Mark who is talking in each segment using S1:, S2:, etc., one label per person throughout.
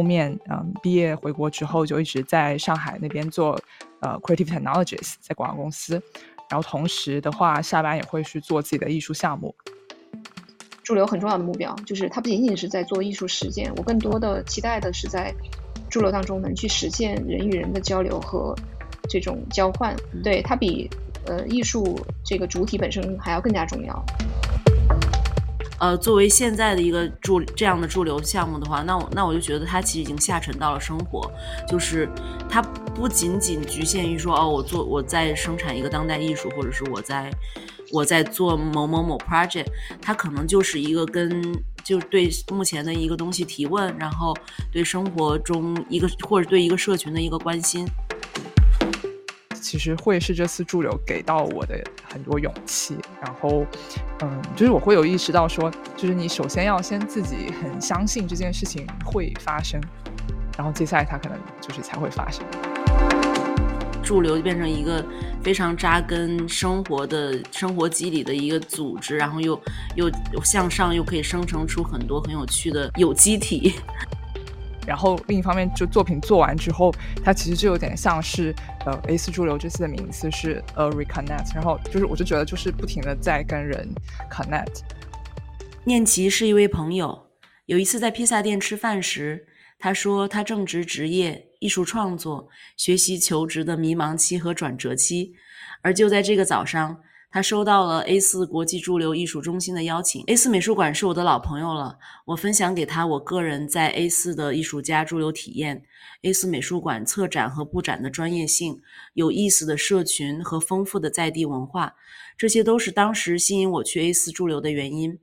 S1: 后面，嗯，毕业回国之后就一直在上海那边做，呃，creative technologies，在广告公司。然后同时的话，下班也会去做自己的艺术项目。
S2: 驻留很重要的目标就是，它不仅仅是在做艺术实践，我更多的期待的是在驻留当中能去实现人与人的交流和这种交换。对它比呃艺术这个主体本身还要更加重要。
S3: 呃，作为现在的一个驻这样的驻留项目的话，那我那我就觉得它其实已经下沉到了生活，就是它不仅仅局限于说哦，我做我在生产一个当代艺术，或者是我在我在做某某某 project，它可能就是一个跟就对目前的一个东西提问，然后对生活中一个或者对一个社群的一个关心。
S1: 其实会是这次驻留给到我的很多勇气，然后，嗯，就是我会有意识到说，就是你首先要先自己很相信这件事情会发生，然后接下来它可能就是才会发生。
S3: 驻留就变成一个非常扎根生活的生活机理的一个组织，然后又又向上，又可以生成出很多很有趣的有机体。
S1: 然后另一方面，就作品做完之后，它其实就有点像是，呃，A 四驻留这次的名字是 A Reconnect，然后就是我就觉得就是不停的在跟人 connect。
S3: 念琪是一位朋友，有一次在披萨店吃饭时，他说他正值职业、艺术创作、学习、求职的迷茫期和转折期，而就在这个早上。他收到了 A 四国际驻留艺术中心的邀请。A 四美术馆是我的老朋友了，我分享给他我个人在 A 四的艺术家驻留体验。A 四美术馆策展和布展的专业性、有意思的社群和丰富的在地文化，这些都是当时吸引我去 A 四驻留的原因。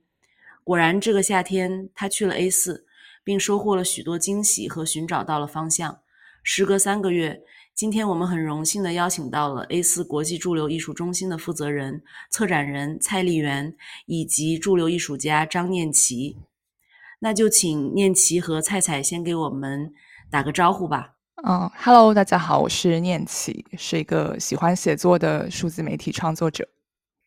S3: 果然，这个夏天他去了 A 四，并收获了许多惊喜和寻找到了方向。时隔三个月。今天我们很荣幸地邀请到了 A 四国际驻留艺术中心的负责人、策展人蔡丽媛，以及驻留艺术家张念琪。那就请念琪和蔡蔡先给我们打个招呼吧。
S1: 嗯，Hello，大家好，我是念琪，是一个喜欢写作的数字媒体创作者。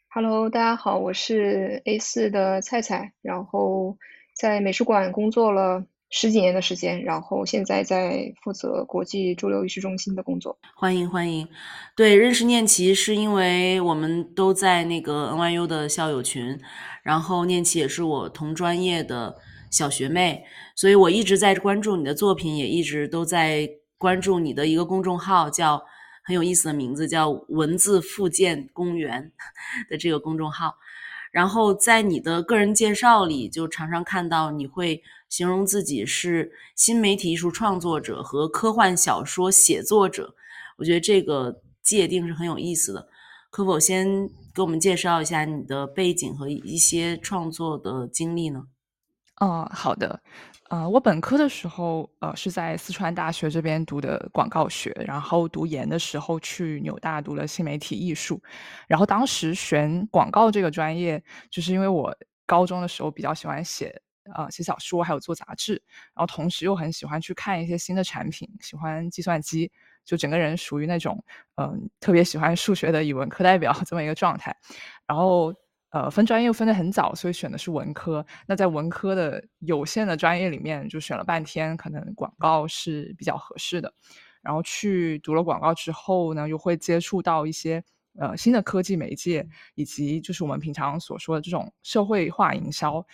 S2: Hello，大家好，我是 A 四的蔡蔡，然后在美术馆工作了。十几年的时间，然后现在在负责国际驻留艺术中心的工作。
S3: 欢迎欢迎，对，认识念琪是因为我们都在那个 NYU 的校友群，然后念琪也是我同专业的小学妹，所以我一直在关注你的作品，也一直都在关注你的一个公众号，叫很有意思的名字，叫文字复健公园 的这个公众号。然后在你的个人介绍里，就常常看到你会形容自己是新媒体艺术创作者和科幻小说写作者。我觉得这个界定是很有意思的。可否先给我们介绍一下你的背景和一些创作的经历呢？
S1: 嗯，好的。呃，我本科的时候，呃，是在四川大学这边读的广告学，然后读研的时候去纽大读了新媒体艺术，然后当时选广告这个专业，就是因为我高中的时候比较喜欢写，呃，写小说，还有做杂志，然后同时又很喜欢去看一些新的产品，喜欢计算机，就整个人属于那种，嗯，特别喜欢数学的语文课代表 这么一个状态，然后。呃，分专业又分得很早，所以选的是文科。那在文科的有限的专业里面，就选了半天，可能广告是比较合适的。然后去读了广告之后呢，又会接触到一些呃新的科技媒介，以及就是我们平常所说的这种社会化营销。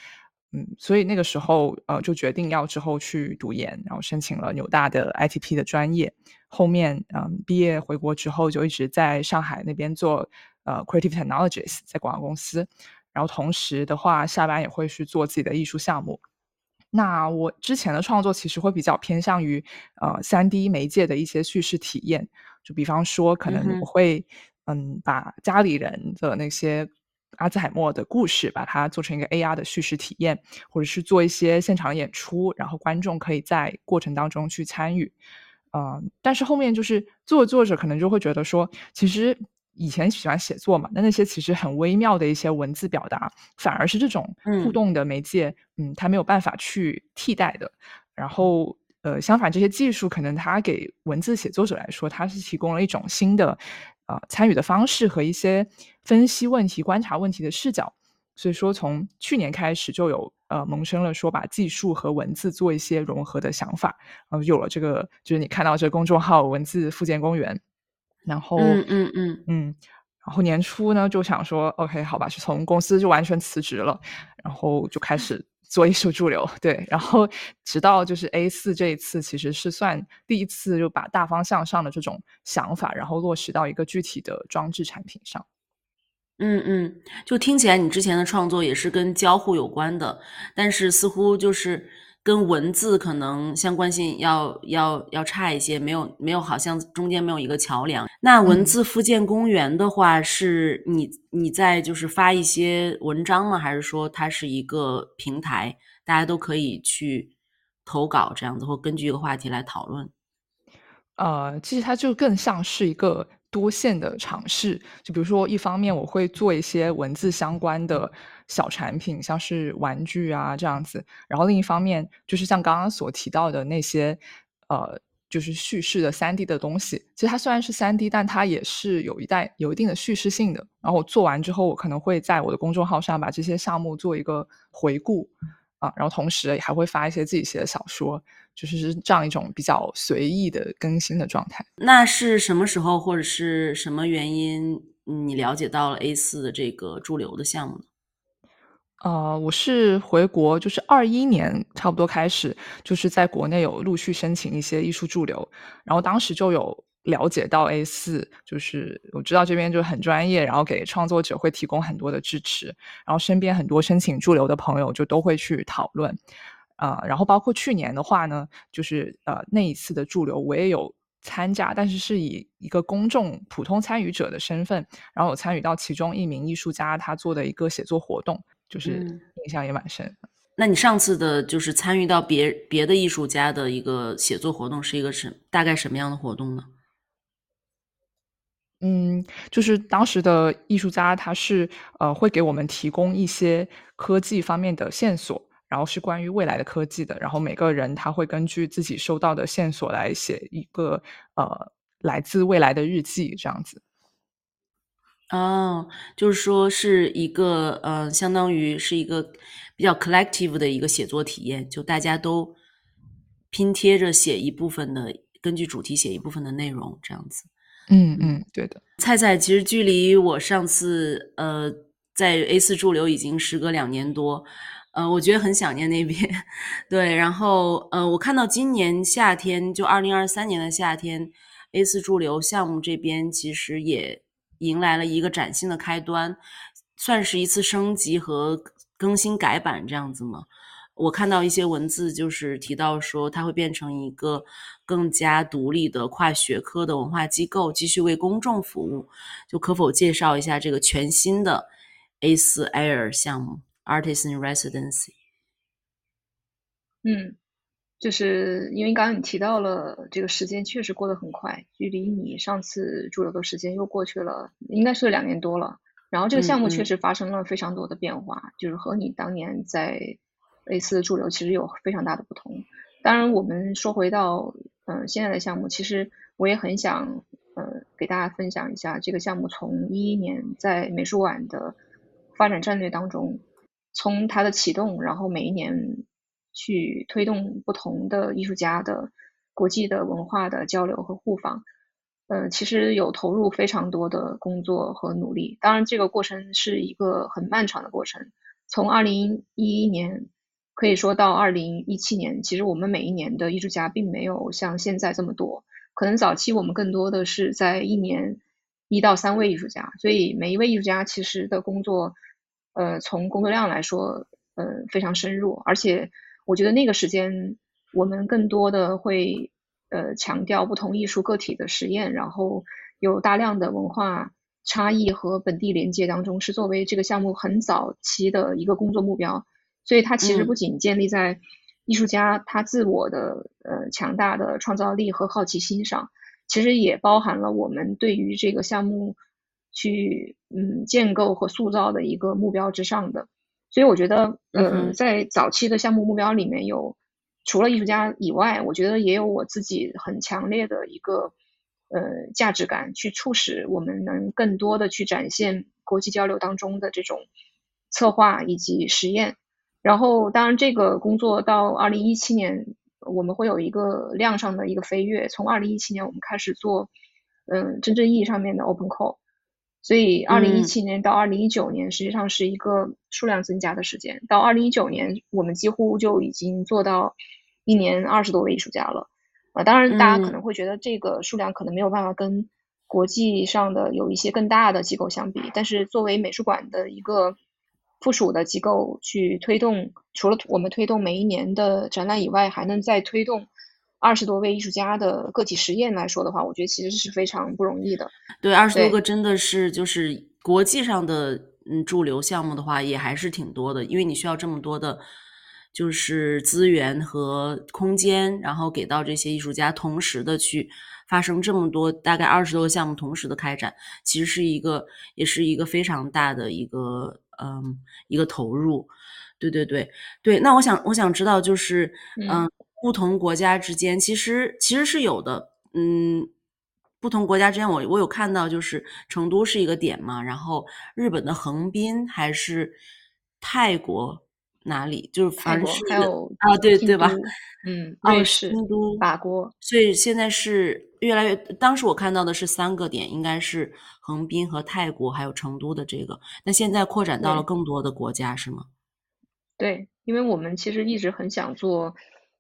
S1: 嗯，所以那个时候呃就决定要之后去读研，然后申请了纽大的 ITP 的专业。后面嗯毕业回国之后，就一直在上海那边做。呃，creative technologies 在广告公司，然后同时的话，下班也会去做自己的艺术项目。那我之前的创作其实会比较偏向于呃三 D 媒介的一些叙事体验，就比方说，可能我会嗯把家里人的那些阿兹海默的故事，把它做成一个 AR 的叙事体验，或者是做一些现场演出，然后观众可以在过程当中去参与。嗯，但是后面就是做着做着，可能就会觉得说，其实以前喜欢写作嘛，那那些其实很微妙的一些文字表达，反而是这种互动的媒介，嗯，它没有办法去替代的。然后，呃，相反，这些技术可能它给文字写作者来说，它是提供了一种新的。啊，参与的方式和一些分析问题、观察问题的视角，所以说从去年开始就有呃萌生了说把技术和文字做一些融合的想法，然后有了这个就是你看到这个公众号“文字复健公园”，然后
S3: 嗯嗯嗯
S1: 嗯，然后年初呢就想说，OK，好吧，是从公司就完全辞职了，然后就开始。做艺术驻留，对，然后直到就是 A 四这一次，其实是算第一次就把大方向上的这种想法，然后落实到一个具体的装置产品上。
S3: 嗯嗯，就听起来你之前的创作也是跟交互有关的，但是似乎就是。跟文字可能相关性要要要差一些，没有没有，好像中间没有一个桥梁。那文字复建公园的话，是你你在就是发一些文章吗？还是说它是一个平台，大家都可以去投稿这样子，或根据一个话题来讨论？
S1: 呃，其实它就更像是一个。多线的尝试，就比如说，一方面我会做一些文字相关的小产品，像是玩具啊这样子；然后另一方面，就是像刚刚所提到的那些，呃，就是叙事的三 D 的东西。其实它虽然是三 D，但它也是有一代有一定的叙事性的。然后我做完之后，我可能会在我的公众号上把这些项目做一个回顾啊，然后同时也还会发一些自己写的小说。就是这样一种比较随意的更新的状态。
S3: 那是什么时候或者是什么原因，你了解到了 A 四的这个驻留的项目呢？
S1: 呃，我是回国，就是二一年差不多开始，就是在国内有陆续申请一些艺术驻留，然后当时就有了解到 A 四，就是我知道这边就很专业，然后给创作者会提供很多的支持，然后身边很多申请驻留的朋友就都会去讨论。啊，然后包括去年的话呢，就是呃那一次的驻留我也有参加，但是是以一个公众普通参与者的身份，然后有参与到其中一名艺术家他做的一个写作活动，就是印象也蛮深。
S3: 那你上次的就是参与到别别的艺术家的一个写作活动，是一个什大概什么样的活动呢？
S1: 嗯，就是当时的艺术家他是呃会给我们提供一些科技方面的线索。然后是关于未来的科技的，然后每个人他会根据自己收到的线索来写一个呃来自未来的日记，这样子。
S3: 哦，就是说是一个呃，相当于是一个比较 collective 的一个写作体验，就大家都拼贴着写一部分的，根据主题写一部分的内容，这样子。
S1: 嗯嗯，对的。
S3: 菜菜其实距离我上次呃在 A 四驻留已经时隔两年多。呃，我觉得很想念那边，对，然后呃，我看到今年夏天，就二零二三年的夏天，A 四驻留项目这边其实也迎来了一个崭新的开端，算是一次升级和更新改版这样子吗？我看到一些文字，就是提到说它会变成一个更加独立的跨学科的文化机构，继续为公众服务，就可否介绍一下这个全新的 A 四 Air 项目？Artist in residency。
S2: 嗯，就是因为刚刚你提到了这个时间确实过得很快，距离你上次驻留的时间又过去了，应该是两年多了。然后这个项目确实发生了非常多的变化，就是和你当年在类似的驻留其实有非常大的不同。当然，我们说回到嗯现在的项目，其实我也很想呃给大家分享一下这个项目从一一年在美术馆的发展战略当中。从它的启动，然后每一年去推动不同的艺术家的国际的文化的交流和互访，呃，其实有投入非常多的工作和努力。当然，这个过程是一个很漫长的过程。从二零一一年可以说到二零一七年，其实我们每一年的艺术家并没有像现在这么多。可能早期我们更多的是在一年一到三位艺术家，所以每一位艺术家其实的工作。呃，从工作量来说，呃，非常深入，而且我觉得那个时间我们更多的会呃强调不同艺术个体的实验，然后有大量的文化差异和本地连接当中，是作为这个项目很早期的一个工作目标。所以它其实不仅建立在艺术家他自我的呃强大的创造力和好奇心上，其实也包含了我们对于这个项目去嗯建构和塑造的一个目标之上的。所以我觉得，呃，在早期的项目目标里面有除了艺术家以外，我觉得也有我自己很强烈的一个呃价值感，去促使我们能更多的去展现国际交流当中的这种策划以及实验。然后，当然，这个工作到二零一七年，我们会有一个量上的一个飞跃。从二零一七年，我们开始做，嗯，真正意义上面的 Open Call。所以，二零一七年到二零一九年，实际上是一个数量增加的时间。到二零一九年，我们几乎就已经做到一年二十多位艺术家了。啊，当然，大家可能会觉得这个数量可能没有办法跟国际上的有一些更大的机构相比。但是，作为美术馆的一个附属的机构去推动，除了我们推动每一年的展览以外，还能再推动二十多位艺术家的个体实验来说的话，我觉得其实是非常不容易的。
S3: 对，二十多个真的是就是国际上的嗯驻留项目的话，也还是挺多的，因为你需要这么多的，就是资源和空间，然后给到这些艺术家，同时的去发生这么多大概二十多个项目同时的开展，其实是一个也是一个非常大的一个。嗯，一个投入，对对对对。那我想我想知道，就是嗯，不同国家之间其实其实是有的，嗯，不同国家之间，我我有看到，就是成都是一个点嘛，然后日本的横滨还是泰国哪里，就是
S2: 法国还有
S3: 啊，对对吧？
S2: 嗯，瑞士、
S3: 京都、
S2: 法国，
S3: 所以现在是越来越。当时我看到的是三个点，应该是横滨和泰国，还有成都的这个。那现在扩展到了更多的国家，是吗？
S2: 对，因为我们其实一直很想做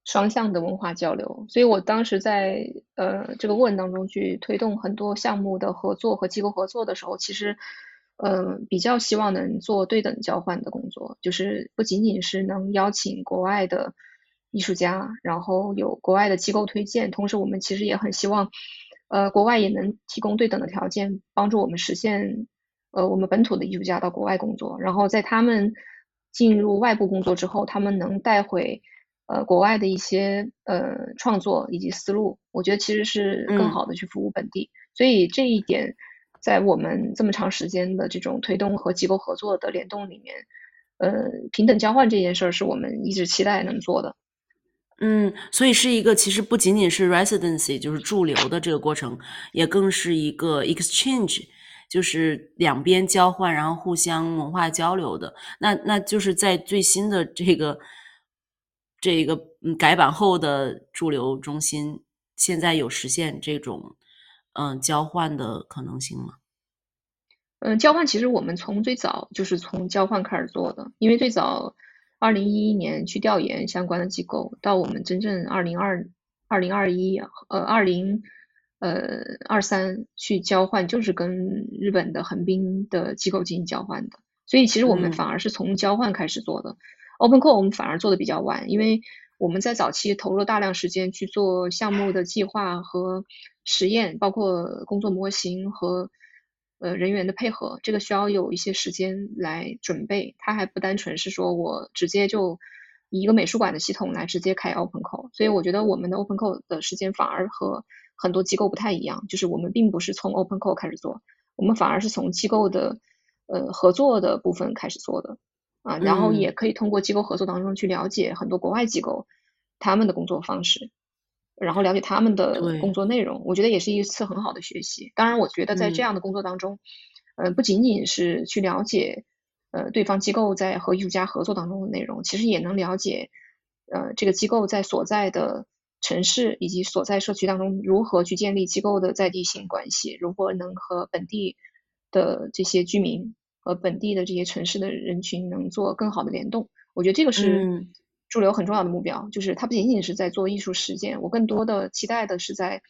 S2: 双向的文化交流，所以我当时在呃这个过程当中去推动很多项目的合作和机构合作的时候，其实呃比较希望能做对等交换的工作，就是不仅仅是能邀请国外的。艺术家，然后有国外的机构推荐，同时我们其实也很希望，呃，国外也能提供对等的条件，帮助我们实现，呃，我们本土的艺术家到国外工作，然后在他们进入外部工作之后，他们能带回，呃，国外的一些呃创作以及思路，我觉得其实是更好的去服务本地，所以这一点在我们这么长时间的这种推动和机构合作的联动里面，呃，平等交换这件事儿是我们一直期待能做的。
S3: 嗯，所以是一个其实不仅仅是 residency，就是驻留的这个过程，也更是一个 exchange，就是两边交换，然后互相文化交流的。那那就是在最新的这个这个改版后的驻留中心，现在有实现这种嗯交换的可能性吗？
S2: 嗯，交换其实我们从最早就是从交换开始做的，因为最早。二零一一年去调研相关的机构，到我们真正二零二二零二一呃二零呃二三去交换，就是跟日本的横滨的机构进行交换的。所以其实我们反而是从交换开始做的。OpenCore 我们反而做的比较晚，因为我们在早期投入大量时间去做项目的计划和实验，包括工作模型和。呃，人员的配合，这个需要有一些时间来准备。它还不单纯是说我直接就以一个美术馆的系统来直接开 Open Call，所以我觉得我们的 Open Call 的时间反而和很多机构不太一样，就是我们并不是从 Open Call 开始做，我们反而是从机构的呃合作的部分开始做的啊，然后也可以通过机构合作当中去了解很多国外机构他们的工作方式。然后了解他们的工作内容，我觉得也是一次很好的学习。当然，我觉得在这样的工作当中，呃，不仅仅是去了解呃对方机构在和艺术家合作当中的内容，其实也能了解呃这个机构在所在的城市以及所在社区当中如何去建立机构的在地性关系，如何能和本地的这些居民和本地的这些城市的人群能做更好的联动。我觉得这个是。驻留很重要的目标，就是它不仅仅是在做艺术实践，我更多的期待的是在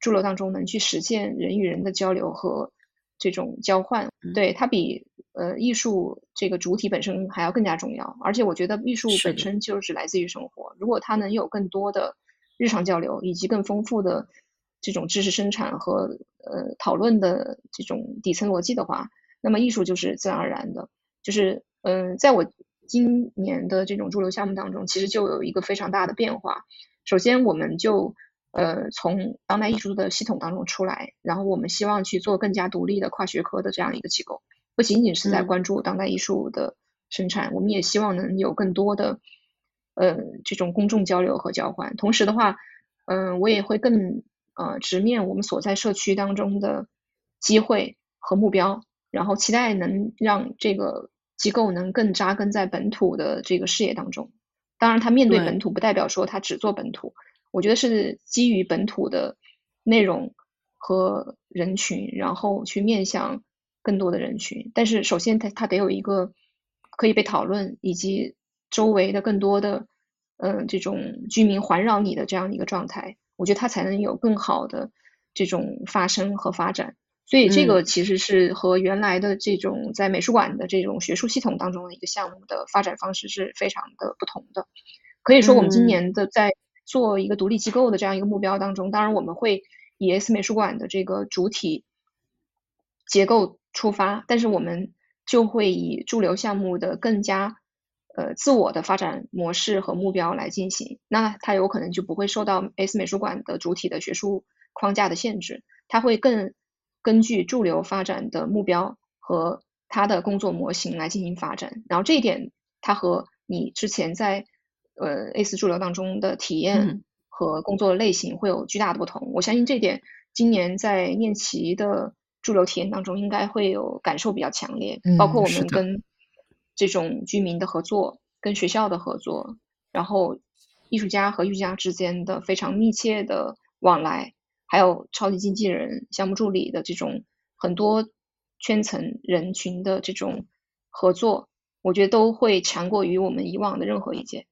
S2: 驻留当中能去实现人与人的交流和这种交换。对它比呃艺术这个主体本身还要更加重要。而且我觉得艺术本身就是来自于生活，如果它能有更多的日常交流以及更丰富的这种知识生产和呃讨论的这种底层逻辑的话，那么艺术就是自然而然的。就是嗯，在我今年的这种驻留项目当中，其实就有一个非常大的变化。首先，我们就呃从当代艺术的系统当中出来，然后我们希望去做更加独立的跨学科的这样一个机构，不仅仅是在关注当代艺术的生产，我们也希望能有更多的呃这种公众交流和交换。同时的话，嗯，我也会更呃直面我们所在社区当中的机会和目标，然后期待能让这个机构能更扎根在本土的这个事业当中。当然，他面对本土不代表说他只做本土，我觉得是基于本土的内容和人群，然后去面向更多的人群。但是首先，他他得有一个可以被讨论，以及周围的更多的嗯这种居民环绕你的这样一个状态，我觉得他才能有更好的这种发生和发展。所以这个其实是和原来的这种在美术馆的这种学术系统当中的一个项目的发展方式是非常的不同的。可以说，我们今年的在做一个独立机构的这样一个目标当中，当然我们会以 S 美术馆的这个主体结构出发，但是我们就会以驻留项目的更加呃自我的发展模式和目标来进行。那它有可能就不会受到 S 美术馆的主体的学术框架的限制，它会更。根据驻留发展的目标和它的工作模型来进行发展，然后这一点它和你之前在呃 A 四驻留当中的体验和工作类型会有巨大的不同。我相信这点今年在念奇的驻留体验当中应该会有感受比较强烈，包括我们跟这种居民的合作、跟学校的合作，然后艺术家和艺术家之间的非常密切的往来。还有超级经纪人、项目助理的这种很多圈层人群的这种合作，我觉得都会强过于我们以往的任何一届。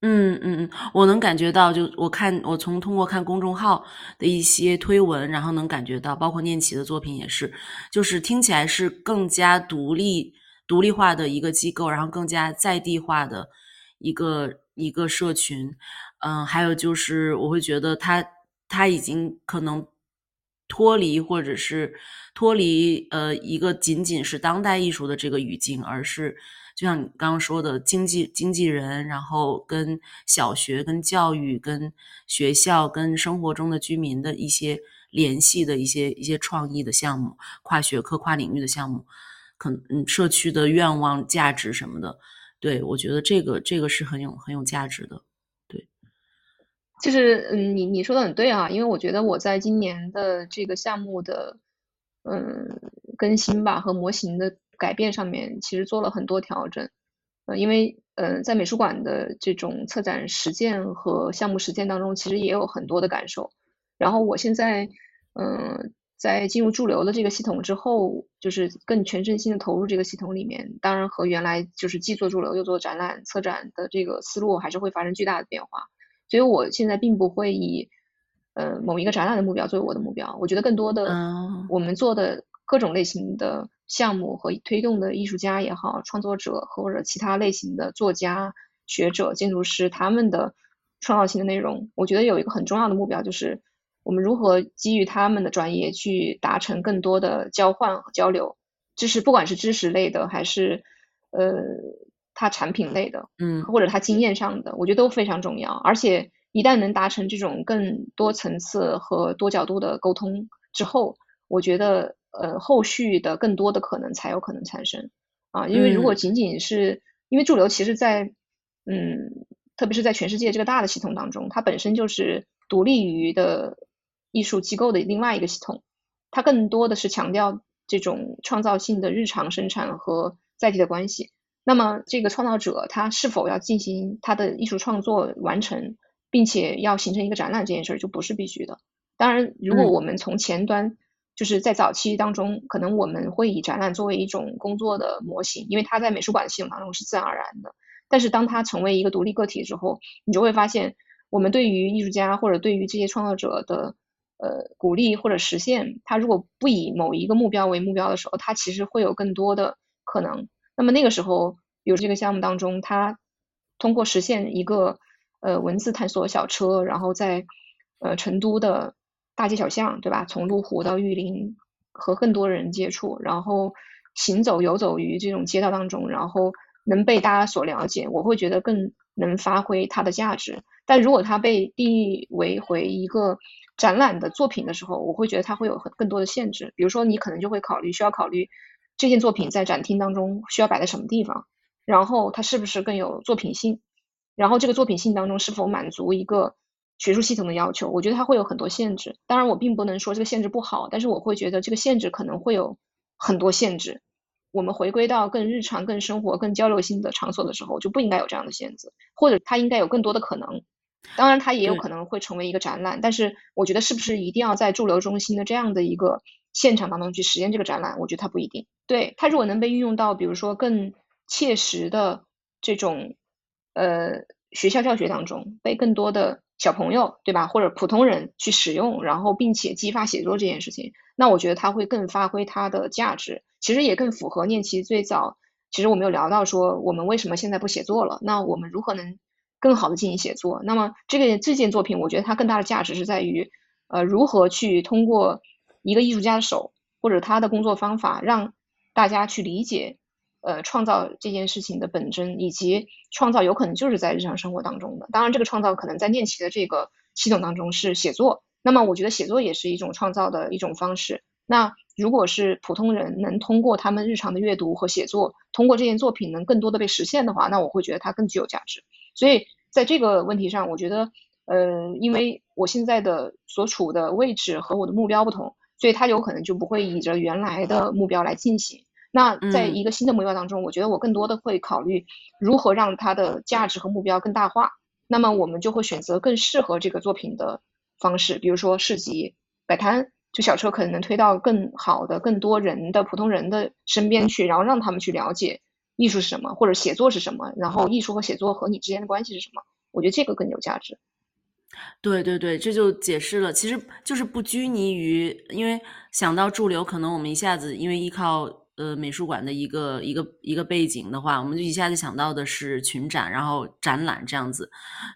S3: 嗯嗯嗯，我能感觉到，就我看我从通过看公众号的一些推文，然后能感觉到，包括念奇的作品也是，就是听起来是更加独立、独立化的一个机构，然后更加在地化的一个一个社群。嗯，还有就是我会觉得他。他已经可能脱离，或者是脱离呃一个仅仅是当代艺术的这个语境，而是就像你刚刚说的经纪经纪人，然后跟小学、跟教育、跟学校、跟生活中的居民的一些联系的一些一些创意的项目，跨学科、跨领域的项目，可能社区的愿望、价值什么的，对我觉得这个这个是很有很有价值的。
S2: 就是嗯，你你说的很对啊，因为我觉得我在今年的这个项目的嗯更新吧和模型的改变上面，其实做了很多调整。呃，因为呃在美术馆的这种策展实践和项目实践当中，其实也有很多的感受。然后我现在嗯在进入驻留的这个系统之后，就是更全身心的投入这个系统里面，当然和原来就是既做驻留又做展览策展的这个思路还是会发生巨大的变化。所以，我现在并不会以呃某一个展览的目标作为我的目标。我觉得更多的，我们做的各种类型的项目和推动的艺术家也好，创作者或者其他类型的作家、学者、建筑师，他们的创造性的内容，我觉得有一个很重要的目标，就是我们如何基于他们的专业去达成更多的交换和交流，知识不管是知识类的还是呃。它产品类的，
S3: 嗯，
S2: 或者它经验上的，我觉得都非常重要。而且一旦能达成这种更多层次和多角度的沟通之后，我觉得呃后续的更多的可能才有可能产生啊。因为如果仅仅是因为驻留，其实在嗯，特别是在全世界这个大的系统当中，它本身就是独立于的艺术机构的另外一个系统，它更多的是强调这种创造性的日常生产和载体的关系。那么，这个创造者他是否要进行他的艺术创作完成，并且要形成一个展览这件事儿就不是必须的。当然，如果我们从前端，就是在早期当中，可能我们会以展览作为一种工作的模型，因为它在美术馆系统当中是自然而然的。但是，当它成为一个独立个体之后，你就会发现，我们对于艺术家或者对于这些创造者的呃鼓励或者实现，他如果不以某一个目标为目标的时候，他其实会有更多的可能。那么那个时候，比如这个项目当中，它通过实现一个呃文字探索小车，然后在呃成都的大街小巷，对吧？从麓湖到玉林，和更多人接触，然后行走游走于这种街道当中，然后能被大家所了解，我会觉得更能发挥它的价值。但如果它被定义为回一个展览的作品的时候，我会觉得它会有很更多的限制。比如说，你可能就会考虑需要考虑这件作品在展厅当中需要摆在什么地方，然后它是不是更有作品性，然后这个作品性当中是否满足一个。学术系统的要求，我觉得它会有很多限制。当然，我并不能说这个限制不好，但是我会觉得这个限制可能会有很多限制。我们回归到更日常、更生活、更交流性的场所的时候，就不应该有这样的限制，或者它应该有更多的可能。当然，它也有可能会成为一个展览，但是我觉得是不是一定要在驻留中心的这样的一个现场当中去实现这个展览？我觉得它不一定。对它如果能被运用到，比如说更切实的这种呃学校教学当中，被更多的。小朋友对吧，或者普通人去使用，然后并且激发写作这件事情，那我觉得它会更发挥它的价值，其实也更符合念奇最早。其实我们有聊到说，我们为什么现在不写作了？那我们如何能更好的进行写作？那么这个这件作品，我觉得它更大的价值是在于，呃，如何去通过一个艺术家的手或者他的工作方法，让大家去理解。呃，创造这件事情的本真，以及创造有可能就是在日常生活当中的。当然，这个创造可能在念奇的这个系统当中是写作。那么，我觉得写作也是一种创造的一种方式。那如果是普通人能通过他们日常的阅读和写作，通过这件作品能更多的被实现的话，那我会觉得它更具有价值。所以，在这个问题上，我觉得，呃，因为我现在的所处的位置和我的目标不同，所以它有可能就不会以着原来的目标来进行。那在一个新的目标当中，我觉得我更多的会考虑如何让它的价值和目标更大化。那么我们就会选择更适合这个作品的方式，比如说市集、摆摊，就小车可能能推到更好的、更多人的普通人的身边去，然后让他们去了解艺术是什么，或者写作是什么，然后艺术和写作和你之间的关系是什么。我觉得这个更有价值。
S3: 对对对，这就解释了，其实就是不拘泥于，因为想到驻留，可能我们一下子因为依靠。呃，美术馆的一个一个一个背景的话，我们就一下子想到的是群展，然后展览这样子，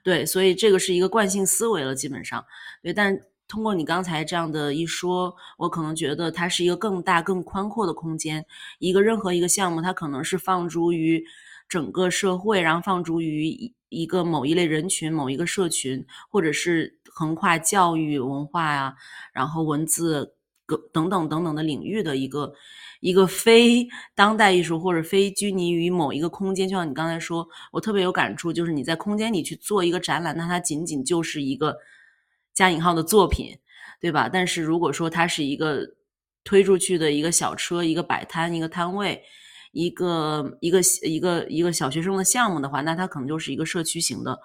S3: 对，所以这个是一个惯性思维了，基本上，对。但通过你刚才这样的一说，我可能觉得它是一个更大、更宽阔的空间。一个任何一个项目，它可能是放诸于整个社会，然后放逐于一一个某一类人群、某一个社群，或者是横跨教育、文化呀，然后文字等等等等的领域的一个。一个非当代艺术或者非拘泥于某一个空间，就像你刚才说，我特别有感触，就是你在空间里去做一个展览，那它仅仅就是一个加引号的作品，对吧？但是如果说它是一个推出去的一个小车、一个摆摊、一个摊位、一个一个一个一个小学生的项目的话，那它可能就是一个社区型的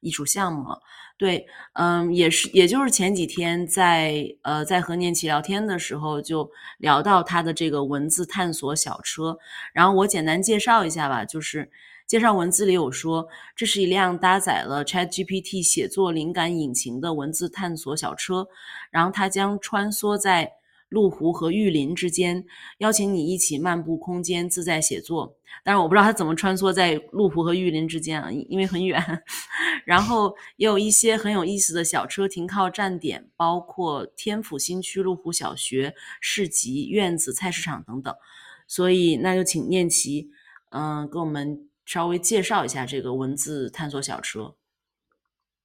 S3: 艺术项目了。对，嗯，也是，也就是前几天在呃在和念奇聊天的时候，就聊到他的这个文字探索小车，然后我简单介绍一下吧，就是介绍文字里有说，这是一辆搭载了 ChatGPT 写作灵感引擎的文字探索小车，然后它将穿梭在。麓湖和玉林之间，邀请你一起漫步空间，自在写作。但是我不知道它怎么穿梭在麓湖和玉林之间啊，因为很远。然后也有一些很有意思的小车停靠站点，包括天府新区麓湖小学、市集、院子、菜市场等等。所以那就请念奇，嗯，给我们稍微介绍一下这个文字探索小车。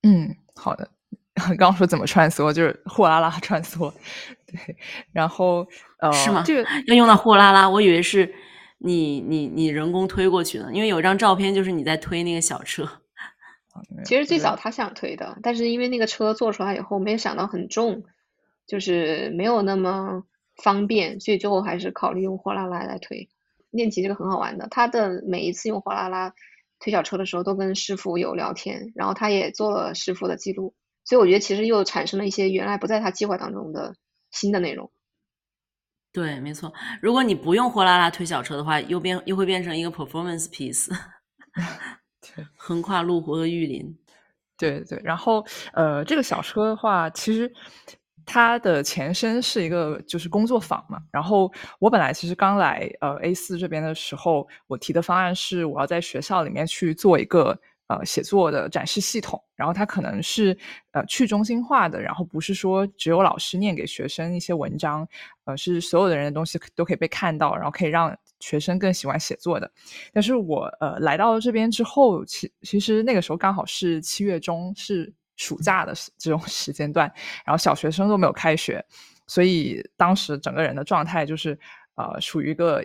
S1: 嗯，好的。刚刚说怎么穿梭，就是货拉拉穿梭，对，然后呃，
S3: 是吗？
S1: 这个
S3: 要用到货拉拉，我以为是你你你人工推过去的，因为有一张照片就是你在推那个小车。
S2: 其实最早他想推的，但是因为那个车做出来以后，没有想到很重，就是没有那么方便，所以最后还是考虑用货拉拉来推。练骑这个很好玩的，他的每一次用货拉拉推小车的时候，都跟师傅有聊天，然后他也做了师傅的记录。所以我觉得其实又产生了一些原来不在他计划当中的新的内容。
S3: 对，没错。如果你不用货拉拉推小车的话，又变又会变成一个 performance piece，横跨路湖和玉林。
S1: 对对。然后呃，这个小车的话，其实它的前身是一个就是工作坊嘛。然后我本来其实刚来呃 A 四这边的时候，我提的方案是我要在学校里面去做一个。呃写作的展示系统，然后它可能是呃去中心化的，然后不是说只有老师念给学生一些文章，呃是所有的人的东西都可以被看到，然后可以让学生更喜欢写作的。但是我呃来到这边之后，其其实那个时候刚好是七月中，是暑假的这种时间段，然后小学生都没有开学，所以当时整个人的状态就是呃属于一个。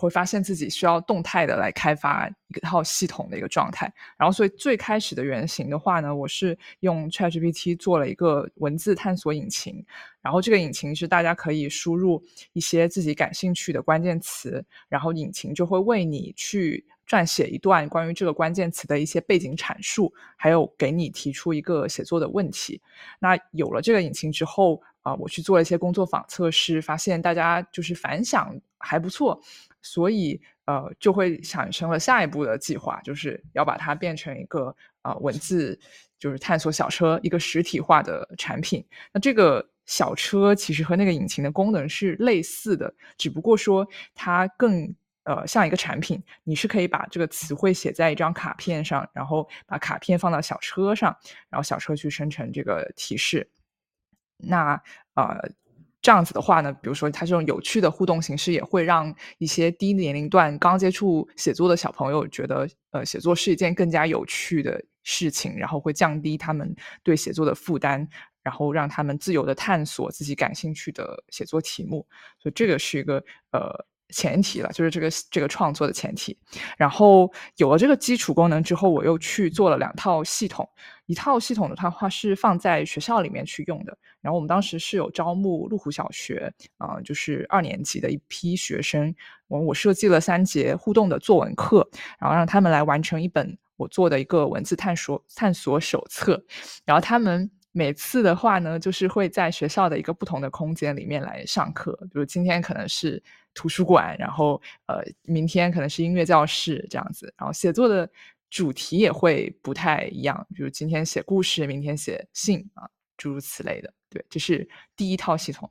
S1: 会发现自己需要动态的来开发一套系统的一个状态，然后所以最开始的原型的话呢，我是用 ChatGPT 做了一个文字探索引擎，然后这个引擎是大家可以输入一些自己感兴趣的关键词，然后引擎就会为你去撰写一段关于这个关键词的一些背景阐述，还有给你提出一个写作的问题。那有了这个引擎之后啊，我去做了一些工作坊测试，发现大家就是反响还不错。所以，呃，就会产生了下一步的计划，就是要把它变成一个啊文字，就是探索小车一个实体化的产品。那这个小车其实和那个引擎的功能是类似的，只不过说它更呃像一个产品，你是可以把这个词汇写在一张卡片上，然后把卡片放到小车上，然后小车去生成这个提示。那呃。这样子的话呢，比如说它这种有趣的互动形式，也会让一些低年龄段刚接触写作的小朋友觉得，呃，写作是一件更加有趣的事情，然后会降低他们对写作的负担，然后让他们自由的探索自己感兴趣的写作题目。所以这个是一个呃前提了，就是这个这个创作的前提。然后有了这个基础功能之后，我又去做了两套系统。一套系统的它话是放在学校里面去用的，然后我们当时是有招募麓湖小学啊，就是二年级的一批学生，我我设计了三节互动的作文课，然后让他们来完成一本我做的一个文字探索探索手册，然后他们每次的话呢，就是会在学校的一个不同的空间里面来上课，比如今天可能是图书馆，然后呃，明天可能是音乐教室这样子，然后写作的。主题也会不太一样，比如今天写故事，明天写信啊，诸如此类的。对，这是第一套系统。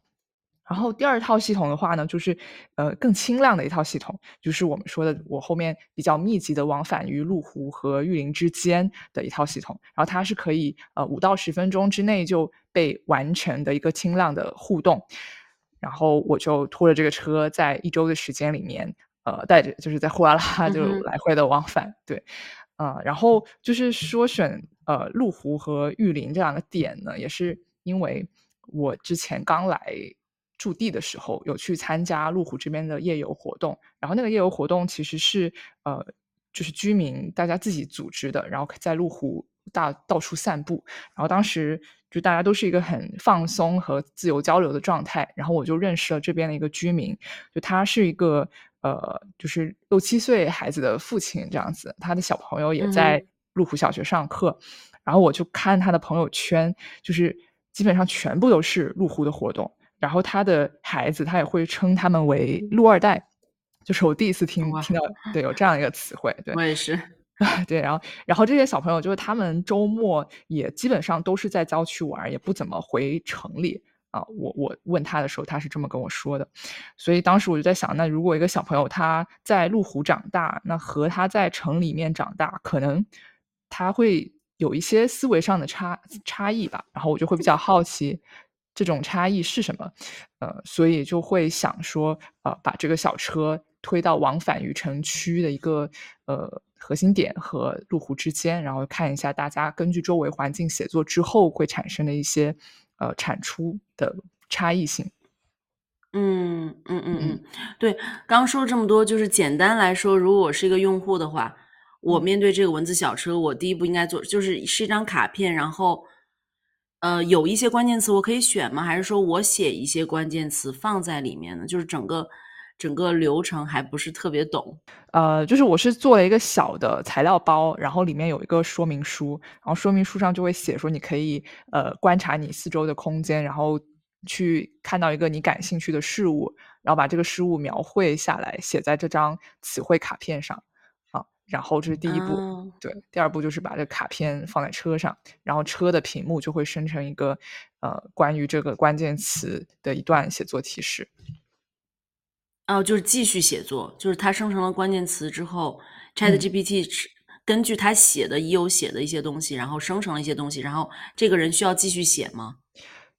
S1: 然后第二套系统的话呢，就是呃更轻量的一套系统，就是我们说的我后面比较密集的往返于麓湖和玉林之间的一套系统。然后它是可以呃五到十分钟之内就被完成的一个轻量的互动。然后我就拖着这个车，在一周的时间里面，呃带着就是在呼啦啦就来回的往返，对。啊，然后就是说选呃麓湖和玉林这两个点呢，也是因为我之前刚来驻地的时候，有去参加麓湖这边的夜游活动，然后那个夜游活动其实是呃就是居民大家自己组织的，然后在麓湖大到处散步，然后当时就大家都是一个很放松和自由交流的状态，然后我就认识了这边的一个居民，就他是一个。呃，就是六七岁孩子的父亲这样子，他的小朋友也在麓湖小学上课，然后我就看他的朋友圈，就是基本上全部都是麓湖的活动，然后他的孩子他也会称他们为“鹿二代”，就是我第一次听听到对有这样一个词汇，对
S3: 我也是，
S1: 对，然后然后这些小朋友就是他们周末也基本上都是在郊区玩，也不怎么回城里。啊，我我问他的时候，他是这么跟我说的，所以当时我就在想，那如果一个小朋友他在路虎长大，那和他在城里面长大，可能他会有一些思维上的差差异吧。然后我就会比较好奇这种差异是什么，呃，所以就会想说，呃，把这个小车推到往返于城区的一个呃核心点和路虎之间，然后看一下大家根据周围环境写作之后会产生的一些。呃，产出的差异性。
S3: 嗯嗯嗯嗯，对，刚说了这么多，就是简单来说，如果我是一个用户的话，我面对这个文字小车，我第一步应该做就是是一张卡片，然后呃，有一些关键词我可以选吗？还是说我写一些关键词放在里面呢？就是整个。整个流程还不是特别懂，
S1: 呃，就是我是做了一个小的材料包，然后里面有一个说明书，然后说明书上就会写说你可以呃观察你四周的空间，然后去看到一个你感兴趣的事物，然后把这个事物描绘下来，写在这张词汇卡片上啊，然后这是第一步，对，第二步就是把这卡片放在车上，然后车的屏幕就会生成一个呃关于这个关键词的一段写作提示。
S3: 哦，就是继续写作，就是它生成了关键词之后，ChatGPT 根据他写的已有写的一些东西，然后生成了一些东西，然后这个人需要继续写吗？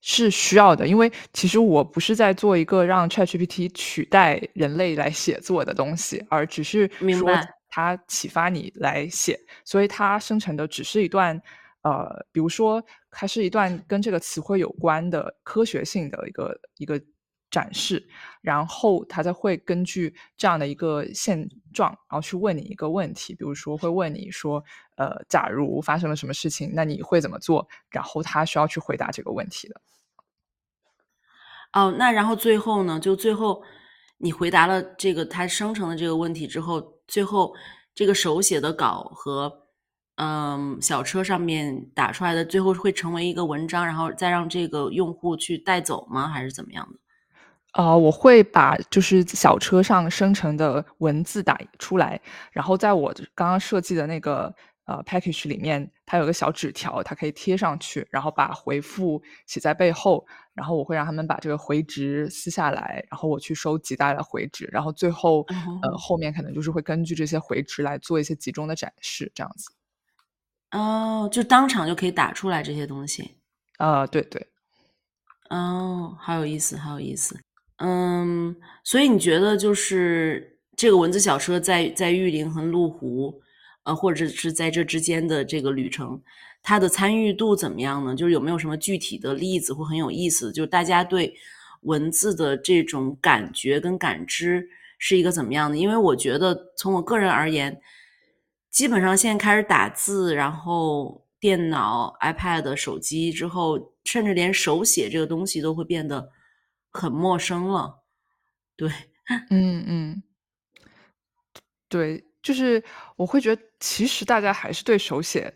S1: 是需要的，因为其实我不是在做一个让 ChatGPT 取代人类来写作的东西，而只是说
S3: 明白
S1: 它启发你来写，所以它生成的只是一段，呃，比如说它是一段跟这个词汇有关的科学性的一个一个展示，然后他才会根据这样的一个现状，然后去问你一个问题，比如说会问你说，呃，假如发生了什么事情，那你会怎么做？然后他需要去回答这个问题的。
S3: 哦，那然后最后呢？就最后你回答了这个他生成的这个问题之后，最后这个手写的稿和嗯小车上面打出来的，最后会成为一个文章，然后再让这个用户去带走吗？还是怎么样的？
S1: 呃，我会把就是小车上生成的文字打出来，然后在我刚刚设计的那个呃 package 里面，它有个小纸条，它可以贴上去，然后把回复写在背后，然后我会让他们把这个回执撕下来，然后我去收集大家的回执，然后最后呃
S3: 哦
S1: 后面可能就是会根据这些回执来做一些集中的展示，这样子。
S3: 哦，就当场就可以打出来这些东西。
S1: 呃，对对。
S3: 哦，好有意思，好有意思。嗯，所以你觉得就是这个文字小车在在玉林和麓湖，呃，或者是在这之间的这个旅程，它的参与度怎么样呢？就是有没有什么具体的例子或很有意思？就是大家对文字的这种感觉跟感知是一个怎么样的？因为我觉得从我个人而言，基本上现在开始打字，然后电脑、iPad、手机之后，甚至连手写这个东西都会变得很陌生了。对，
S1: 嗯嗯，对，就是我会觉得，其实大家还是对手写，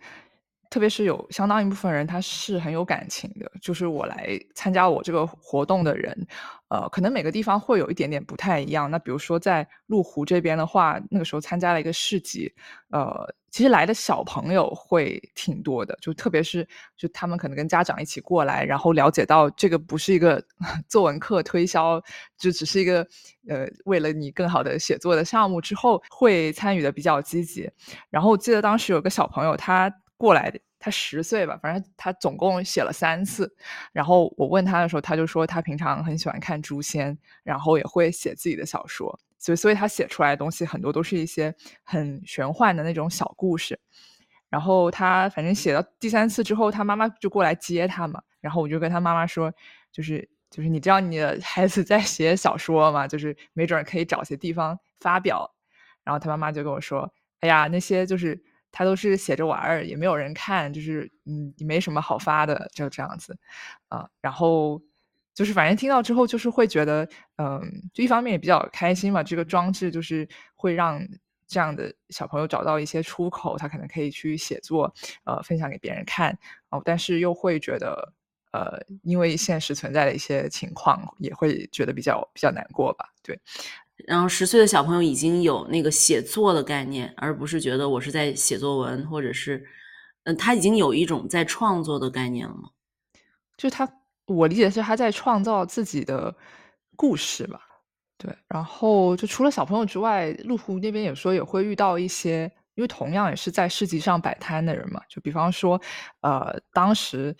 S1: 特别是有相当一部分人，他是很有感情的。就是我来参加我这个活动的人，呃，可能每个地方会有一点点不太一样。那比如说在麓湖这边的话，那个时候参加了一个市集，呃，其实来的小朋友会挺多的，就特别是就他们可能跟家长一起过来，然后了解到这个不是一个 作文课推销，就只是一个呃为了你更好的写作的项目之后，会参与的比较积极。然后我记得当时有个小朋友，他过来，他十岁吧，反正他总共写了三次。然后我问他的时候，他就说他平常很喜欢看《诛仙》，然后也会写自己的小说，所以所以他写出来的东西很多都是一些很玄幻的那种小故事。然后他反正写到第三次之后，他妈妈就过来接他嘛，然后我就跟他妈妈说，就是就是你知道你的孩子在写小说嘛，就是没准可以找些地方发表。然后他妈妈就跟我说，哎呀，那些就是他都是写着玩儿，也没有人看，就是嗯，没什么好发的，就这样子啊、然后就是反正听到之后，就是会觉得，嗯，就一方面也比较开心嘛，这个装置就是会让这样的小朋友找到一些出口，他可能可以去写作，呃，分享给别人看哦，但是又会觉得。呃，因为现实存在的一些情况，也会觉得比较比较难过吧。对，
S3: 然后十岁的小朋友已经有那个写作的概念，而不是觉得我是在写作文，或者是，嗯，他已经有一种在创作的概念了吗？
S1: 就是他，我理解是他在创造自己的故事吧。对，然后就除了小朋友之外，路湖那边有时候也会遇到一些，因为同样也是在市集上摆摊的人嘛。就比方说，呃，当时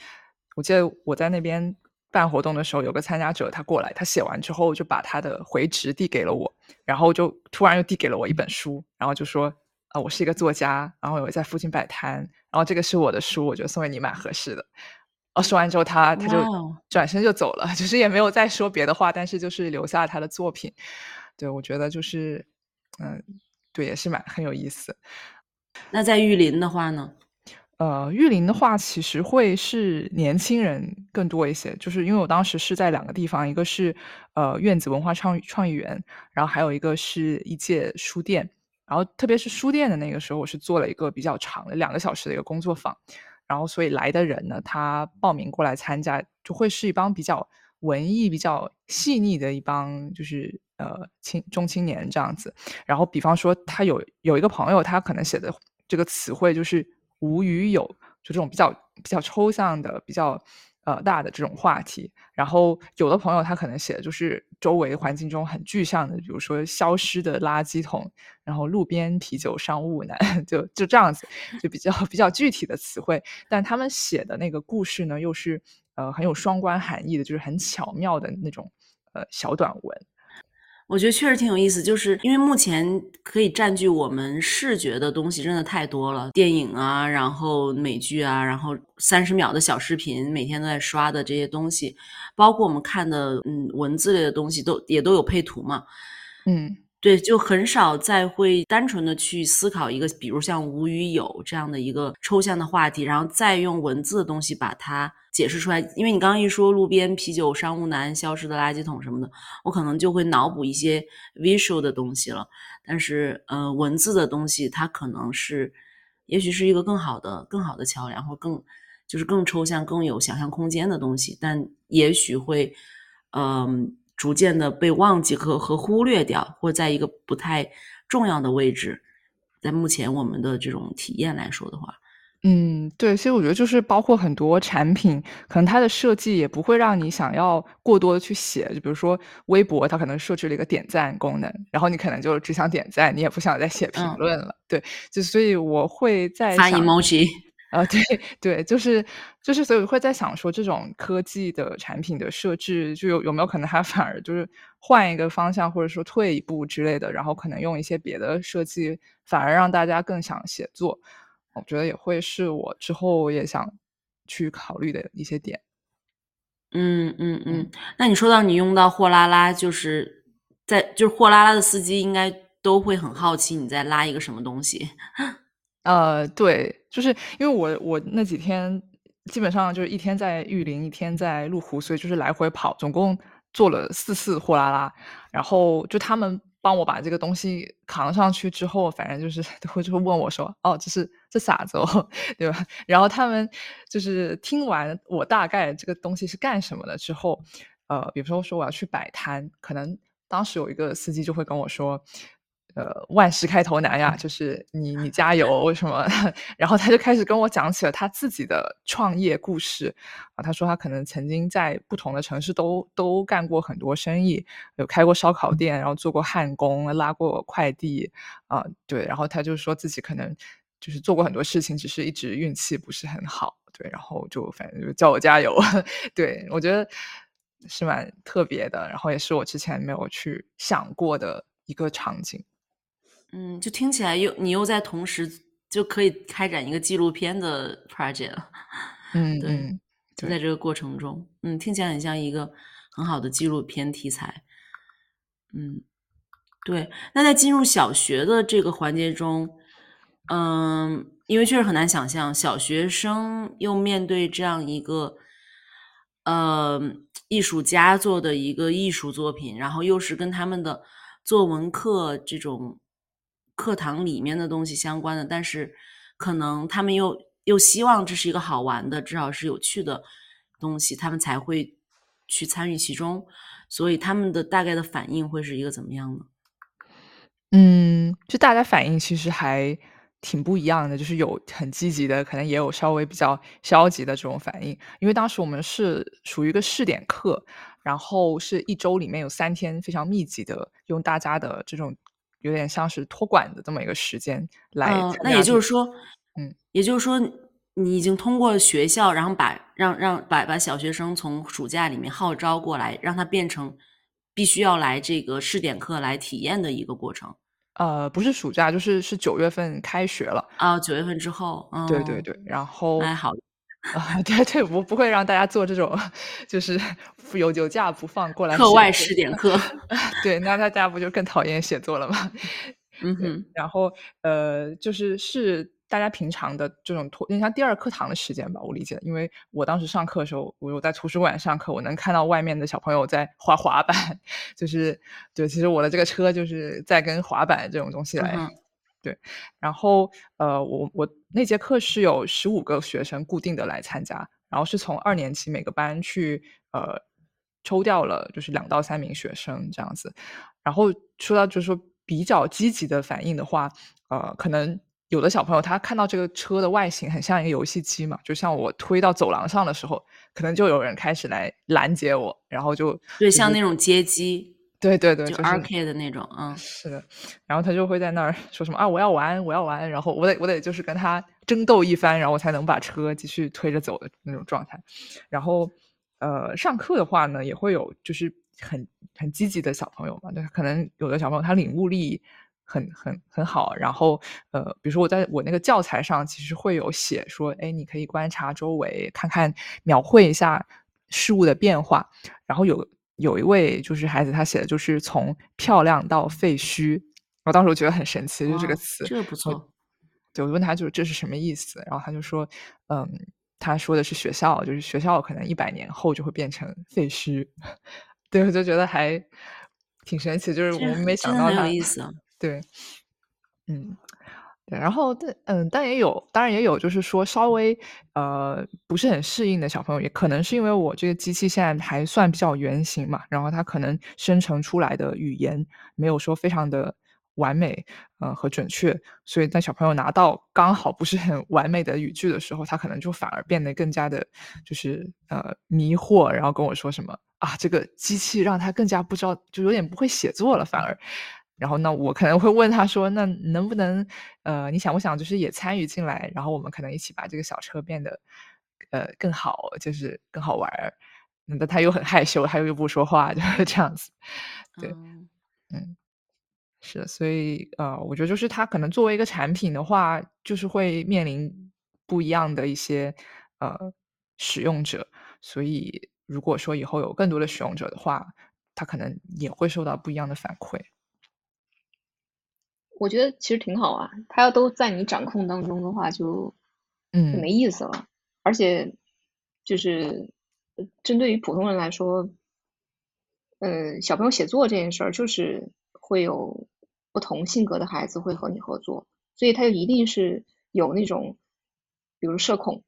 S1: 我记得我在那边办活动的时候，有个参加者他过来，他写完之后就把他的回执递给了我，然后就突然又递给了我一本书，然后就说，啊、我是一个作家，然后我在附近摆摊，然后这个是我的书，我觉得送给你蛮合适的。哦，说完之后他他就转身就走了，就是也没有再说别的话，但是就是留下了他的作品。对，我觉得就是，嗯，对，也是蛮很有意思。
S3: 那在玉林的话呢？
S1: 呃，玉林的话，其实会是年轻人更多一些，就是因为我当时是在两个地方，一个是呃院子文化创创意园，然后还有一个是一届书店，然后特别是书店的那个时候，我是做了一个比较长的两个小时的一个工作坊，然后所以来的人呢，他报名过来参加，就会是一帮比较文艺、比较细腻的一帮，就是呃青中青年这样子。然后比方说，他有有一个朋友，他可能写的这个词汇就是无与有，就这种比较比较抽象的、比较呃大的这种话题。然后有的朋友他可能写的就是周围环境中很具象的，比如说消失的垃圾桶，然后路边啤酒商务男，就就这样子，就比较比较具体的词汇。但他们写的那个故事呢，又是呃很有双关含义的，就是很巧妙的那种呃小短文。
S3: 我觉得确实挺有意思，就是因为目前可以占据我们视觉的东西真的太多了，电影啊，然后美剧啊，然后三十秒的小视频，每天都在刷的这些东西，包括我们看的嗯文字类的东西，都也都有配图嘛，
S1: 嗯。
S3: 对，就很少再会单纯的去思考一个，比如像无与有这样的一个抽象的话题，然后再用文字的东西把它解释出来。因为你刚刚一说路边啤酒商务男、消失的垃圾桶什么的，我可能就会脑补一些 visual 的东西了。但是，呃，文字的东西它可能是，也许是一个更好的、更好的桥梁，或更就是更抽象、更有想象空间的东西，但也许会，嗯。逐渐的被忘记和和忽略掉，或在一个不太重要的位置，在目前我们的这种体验来说的话，
S1: 嗯，对，其实我觉得就是包括很多产品，可能它的设计也不会让你想要过多的去写，就比如说微博，它可能设置了一个点赞功能，然后你可能就只想点赞，你也不想再写评论了，对，就所以我会在
S3: 发 emoji。
S1: 啊，对对，就是就是，所以我会在想说，这种科技的产品的设置，就有有没有可能它反而就是换一个方向，或者说退一步之类的，然后可能用一些别的设计，反而让大家更想写作。我觉得也会是我之后也想去考虑的一些点。
S3: 嗯嗯嗯，那你说到你用到货拉拉，就是在就是货拉拉的司机应该都会很好奇你在拉一个什么东西。
S1: 呃，对，就是因为我我那几天基本上就是一天在玉林，一天在麓湖，所以就是来回跑，总共做了四次货拉拉。然后就他们帮我把这个东西扛上去之后，反正就是都 会就会问我说：“哦，这是这傻子哦，对吧？”然后他们就是听完我大概这个东西是干什么的之后，呃，比如说说我要去摆摊，可能当时有一个司机就会跟我说。呃，万事开头难呀，就是 你你加油什么？然后他就开始跟我讲起了他自己的创业故事啊。他说他可能曾经在不同的城市都都干过很多生意，有开过烧烤店，然后做过焊工，拉过快递啊。对，然后他就说自己可能就是做过很多事情，只是一直运气不是很好。对，然后就反正就叫我加油。对我觉得是蛮特别的，然后也是我之前没有去想过的一个场景。
S3: 嗯，就听起来又你又在同时就可以开展一个纪录片的 project，
S1: 嗯，
S3: 对，就在这个过程中，嗯，听起来很像一个很好的纪录片题材，嗯，对。那在进入小学的这个环节中，嗯，因为确实很难想象小学生又面对这样一个，呃，艺术家做的一个艺术作品，然后又是跟他们的作文课这种。课堂里面的东西相关的，但是可能他们又又希望这是一个好玩的，至少是有趣的东西，他们才会去参与其中。所以他们的大概的反应会是一个怎么样呢？
S1: 嗯，就大家反应其实还挺不一样的，就是有很积极的，可能也有稍微比较消极的这种反应。因为当时我们是属于一个试点课，然后是一周里面有三天非常密集的用大家的这种。有点像是托管的这么一个时间来，
S3: 那也就是说，
S1: 嗯，
S3: 也就是说，你已经通过学校，然后把让让把把小学生从暑假里面号召过来，让他变成必须要来这个试点课来体验的一个过程。
S1: 呃，不是暑假，就是是九月份开学了
S3: 啊，九月份之后，
S1: 对对对，然后
S3: 还好。
S1: 啊，对对，我不会让大家做这种，就是有有假不放过来
S3: 课外试点课。
S1: 对，那大家不就更讨厌写作了吗？
S3: 嗯哼。
S1: 然后呃，就是是大家平常的这种你，像第二课堂的时间吧，我理解。因为我当时上课的时候，我有在图书馆上课，我能看到外面的小朋友在滑滑板，就是对，其实我的这个车就是在跟滑板这种东西来。对，然后呃，我我那节课是有十五个学生固定的来参加，然后是从二年级每个班去呃抽掉了，就是两到三名学生这样子。然后说到就是说比较积极的反应的话，呃，可能有的小朋友他看到这个车的外形很像一个游戏机嘛，就像我推到走廊上的时候，可能就有人开始来拦截我，然后就
S3: 对，像那种街机，
S1: 对对对，
S3: 就
S1: 是
S3: arcade 的那种，嗯，
S1: 是的，然后他就会在那儿说什么啊，我要玩，我要玩，然后我得我得就是跟他争斗一番，然后我才能把车继续推着走的那种状态。然后呃，上课的话呢，也会有就是很很积极的小朋友嘛，那可能有的小朋友他领悟力。很很很好，然后呃，比如说我在我那个教材上，其实会有写说，哎，你可以观察周围，看看描绘一下事物的变化。然后有有一位就是孩子，他写的就是从漂亮到废墟。我当时我觉得很神奇，就这个词，
S3: 这个不错。
S1: 对，我问他就是这是什么意思，然后他就说，嗯，他说的是学校，就是学校可能一百年后就会变成废墟。对，我就觉得还挺神奇，就是我们没想到，
S3: 很有意思。
S1: 对，嗯，对，然后但嗯，但也有，当然也有，就是说稍微呃不是很适应的小朋友，也可能是因为我这个机器现在还算比较原型嘛，然后它可能生成出来的语言没有说非常的完美，呃和准确，所以在小朋友拿到刚好不是很完美的语句的时候，他可能就反而变得更加的，就是呃迷惑，然后跟我说什么啊，这个机器让他更加不知道，就有点不会写作了，反而。然后，那我可能会问他说：“那能不能，呃，你想不想就是也参与进来？然后我们可能一起把这个小车变得，呃，更好，就是更好玩儿。”那他又很害羞，他又又不说话，就是这样子。对，嗯，是的，所以呃，我觉得就是他可能作为一个产品的话，就是会面临不一样的一些呃使用者。所以如果说以后有更多的使用者的话，他可能也会受到不一样的反馈。
S2: 我觉得其实挺好啊，他要都在你掌控当中的话，就
S1: 嗯
S2: 没意思了。而且就是针对于普通人来说，嗯，小朋友写作这件事儿，就是会有不同性格的孩子会和你合作，所以他就一定是有那种，比如社恐，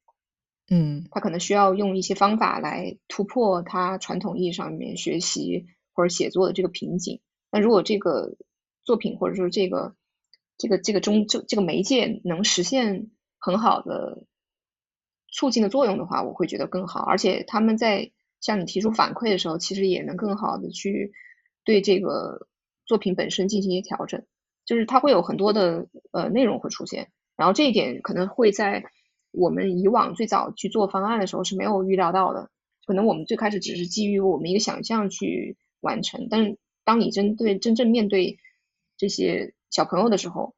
S1: 嗯，
S2: 他可能需要用一些方法来突破他传统意义上面学习或者写作的这个瓶颈。那如果这个作品或者说这个这个这个中这这个媒介能实现很好的促进的作用的话，我会觉得更好。而且他们在向你提出反馈的时候，其实也能更好的去对这个作品本身进行一些调整。就是它会有很多的呃内容会出现，然后这一点可能会在我们以往最早去做方案的时候是没有预料到的。可能我们最开始只是基于我们一个想象去完成，但是当你针对真正面对这些小朋友的时候，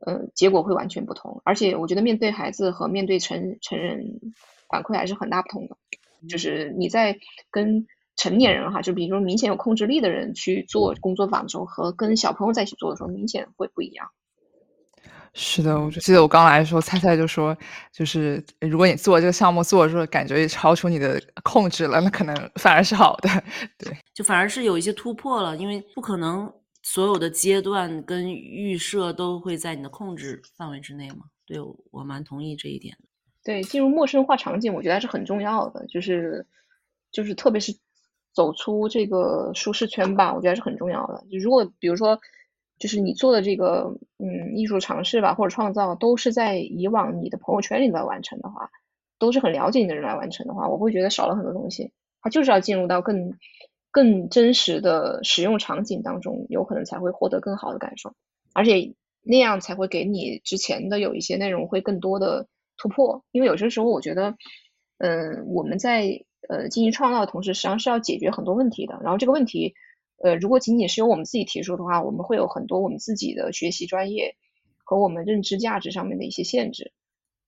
S2: 呃，结果会完全不同。而且我觉得面对孩子和面对成成人反馈还是很大不同的。就是你在跟成年人哈，就比如说明显有控制力的人去做工作坊的时候，和跟小朋友在一起做的时候，明显会不一样。
S1: 是的，我就记得我刚来的时候，菜菜就说，就是如果你做这个项目做的时候，感觉超出你的控制了，那可能反而是好的。对，
S3: 就反而是有一些突破了，因为不可能。所有的阶段跟预设都会在你的控制范围之内吗？对我蛮同意这一点的。
S2: 对，进入陌生化场景，我觉得还是很重要的，就是就是特别是走出这个舒适圈吧，我觉得是很重要的。如果比如说，就是你做的这个嗯艺术尝试吧，或者创造，都是在以往你的朋友圈里来完成的话，都是很了解你的人来完成的话，我会觉得少了很多东西。他就是要进入到更。更真实的使用场景当中，有可能才会获得更好的感受，而且那样才会给你之前的有一些内容会更多的突破。因为有些时候，我觉得，嗯，我们在呃进行创造的同时，实际上是要解决很多问题的。然后这个问题，呃，如果仅仅是由我们自己提出的话，我们会有很多我们自己的学习专业和我们认知价值上面的一些限制。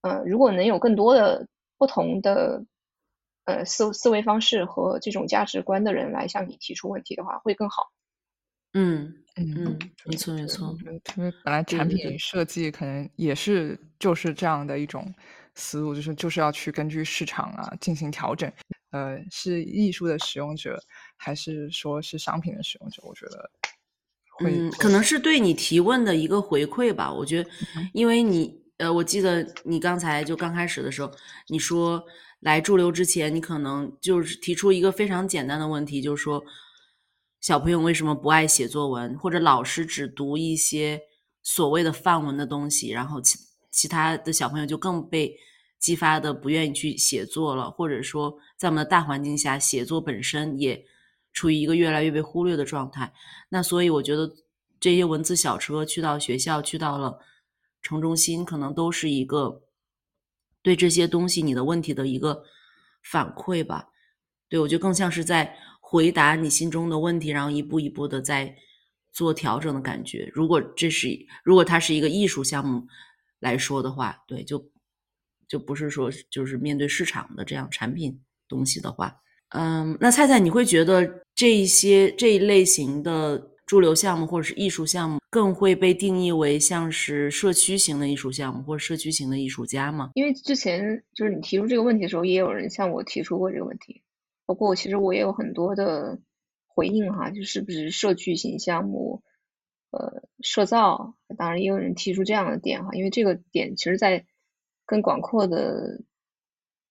S2: 嗯，如果能有更多的不同的。呃，思思维方式和这种价值观的人来向你提出问题的话，会更好。
S3: 嗯嗯嗯，没错没错。
S1: 因为本来产品设计可能也是就是这样的一种思路，就是就是要去根据市场啊进行调整。呃，是艺术的使用者，还是说是商品的使用者？我觉得会
S3: 可能是对你提问的一个回馈吧。我觉得，因为你呃，我记得你刚才就刚开始的时候，你说。来驻留之前，你可能就是提出一个非常简单的问题，就是说，小朋友为什么不爱写作文，或者老师只读一些所谓的范文的东西，然后其其他的小朋友就更被激发的不愿意去写作了，或者说在我们的大环境下，写作本身也处于一个越来越被忽略的状态。那所以我觉得这些文字小车去到学校，去到了城中心，可能都是一个对这些东西你的问题的一个反馈吧。对我觉得更像是在回答你心中的问题，然后一步一步的在。做调整的感觉，如果这是如果它是一个艺术项目来说的话，对，就就不是说就是面对市场的这样产品东西的话，嗯，那菜菜你会觉得这一些这一类型的驻留项目或者是艺术项目更会被定义为像是社区型的艺术项目或者社区型的艺术家吗？
S2: 因为之前就是你提出这个问题的时候，也有人向我提出过这个问题，包括其实我也有很多的。回应哈，就是不是社区型项目，呃，社造，当然也有人提出这样的点哈，因为这个点其实在更广阔的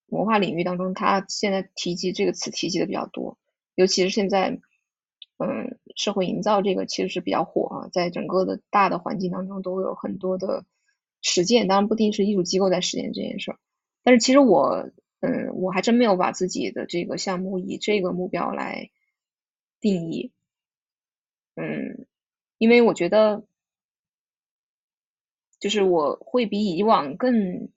S2: 文化领域当中，它现在提及这个词提及的比较多，尤其是现在，嗯，社会营造这个其实是比较火啊，在整个的大的环境当中都有很多的实践，当然不一定是艺术机构在实践这件事儿，但是其实我，嗯，我还真没有把自己的这个项目以这个目标来。定义，嗯，因为我觉得，就是我会比以往更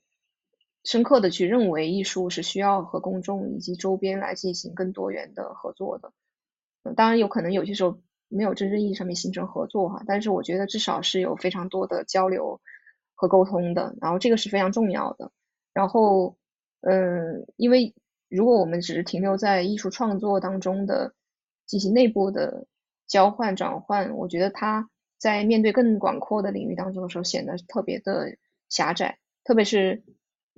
S2: 深刻的去认为，艺术是需要和公众以及周边来进行更多元的合作的。当然，有可能有些时候没有真正意义上面形成合作哈，但是我觉得至少是有非常多的交流和沟通的，然后这个是非常重要的。然后，嗯，因为如果我们只是停留在艺术创作当中的。进行内部的交换转换，我觉得它在面对更广阔的领域当中的时候显得特别的狭窄。特别是，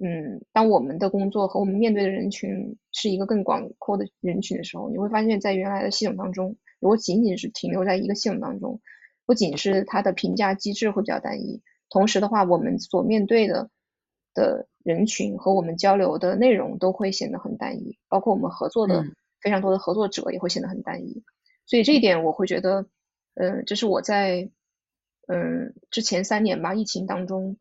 S2: 嗯，当我们的工作和我们面对的人群是一个更广阔的人群的时候，你会发现在原来的系统当中，如果仅仅是停留在一个系统当中，不仅是它的评价机制会比较单一，同时的话，我们所面对的的人群和我们交流的内容都会显得很单一，包括我们合作的。非常多的合作者也会显得很单一，所以这一点我会觉得，嗯，这是我在嗯之前三年吧疫情当中，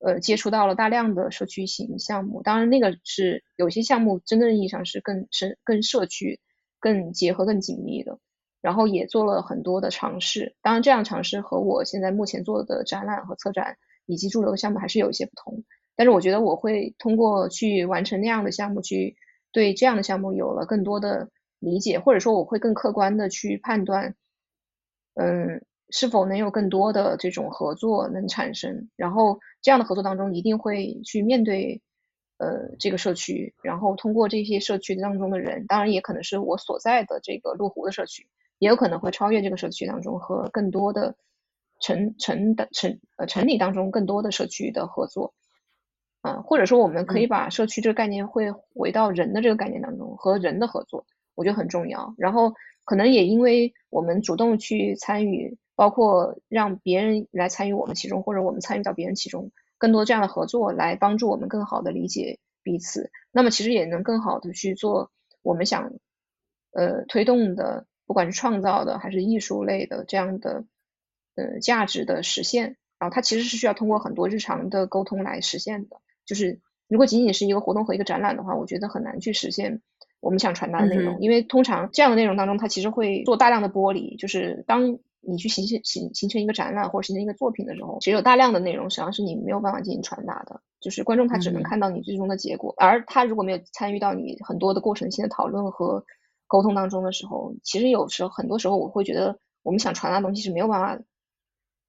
S2: 呃接触到了大量的社区型项目，当然那个是有些项目真正意义上是更深、更社区、更结合、更紧密的，然后也做了很多的尝试，当然这样尝试和我现在目前做的展览和策展以及驻留的项目还是有一些不同，但是我觉得我会通过去完成那样的项目去。对这样的项目有了更多的理解，或者说我会更客观的去判断，嗯，是否能有更多的这种合作能产生。然后这样的合作当中，一定会去面对呃这个社区，然后通过这些社区当中的人，当然也可能是我所在的这个麓湖的社区，也有可能会超越这个社区当中和更多的城城的城呃城里当中更多的社区的合作。嗯，或者说我们可以把社区这个概念会回到人的这个概念当中，和人的合作，我觉得很重要。然后可能也因为我们主动去参与，包括让别人来参与我们其中，或者我们参与到别人其中，更多这样的合作来帮助我们更好的理解彼此。那么其实也能更好的去做我们想呃推动的，不管是创造的还是艺术类的这样的呃价值的实现。然后它其实是需要通过很多日常的沟通来实现的。就是如果仅仅是一个活动和一个展览的话，我觉得很难去实现我们想传达的内容，因为通常这样的内容当中，它其实会做大量的剥离。就是当你去形成形形成一个展览或者形成一个作品的时候，其实有大量的内容实际上是你没有办法进行传达的。就是观众他只能看到你最终的结果，而他如果没有参与到你很多的过程性的讨论和沟通当中的时候，其实有时候很多时候我会觉得我们想传达的东西是没有办法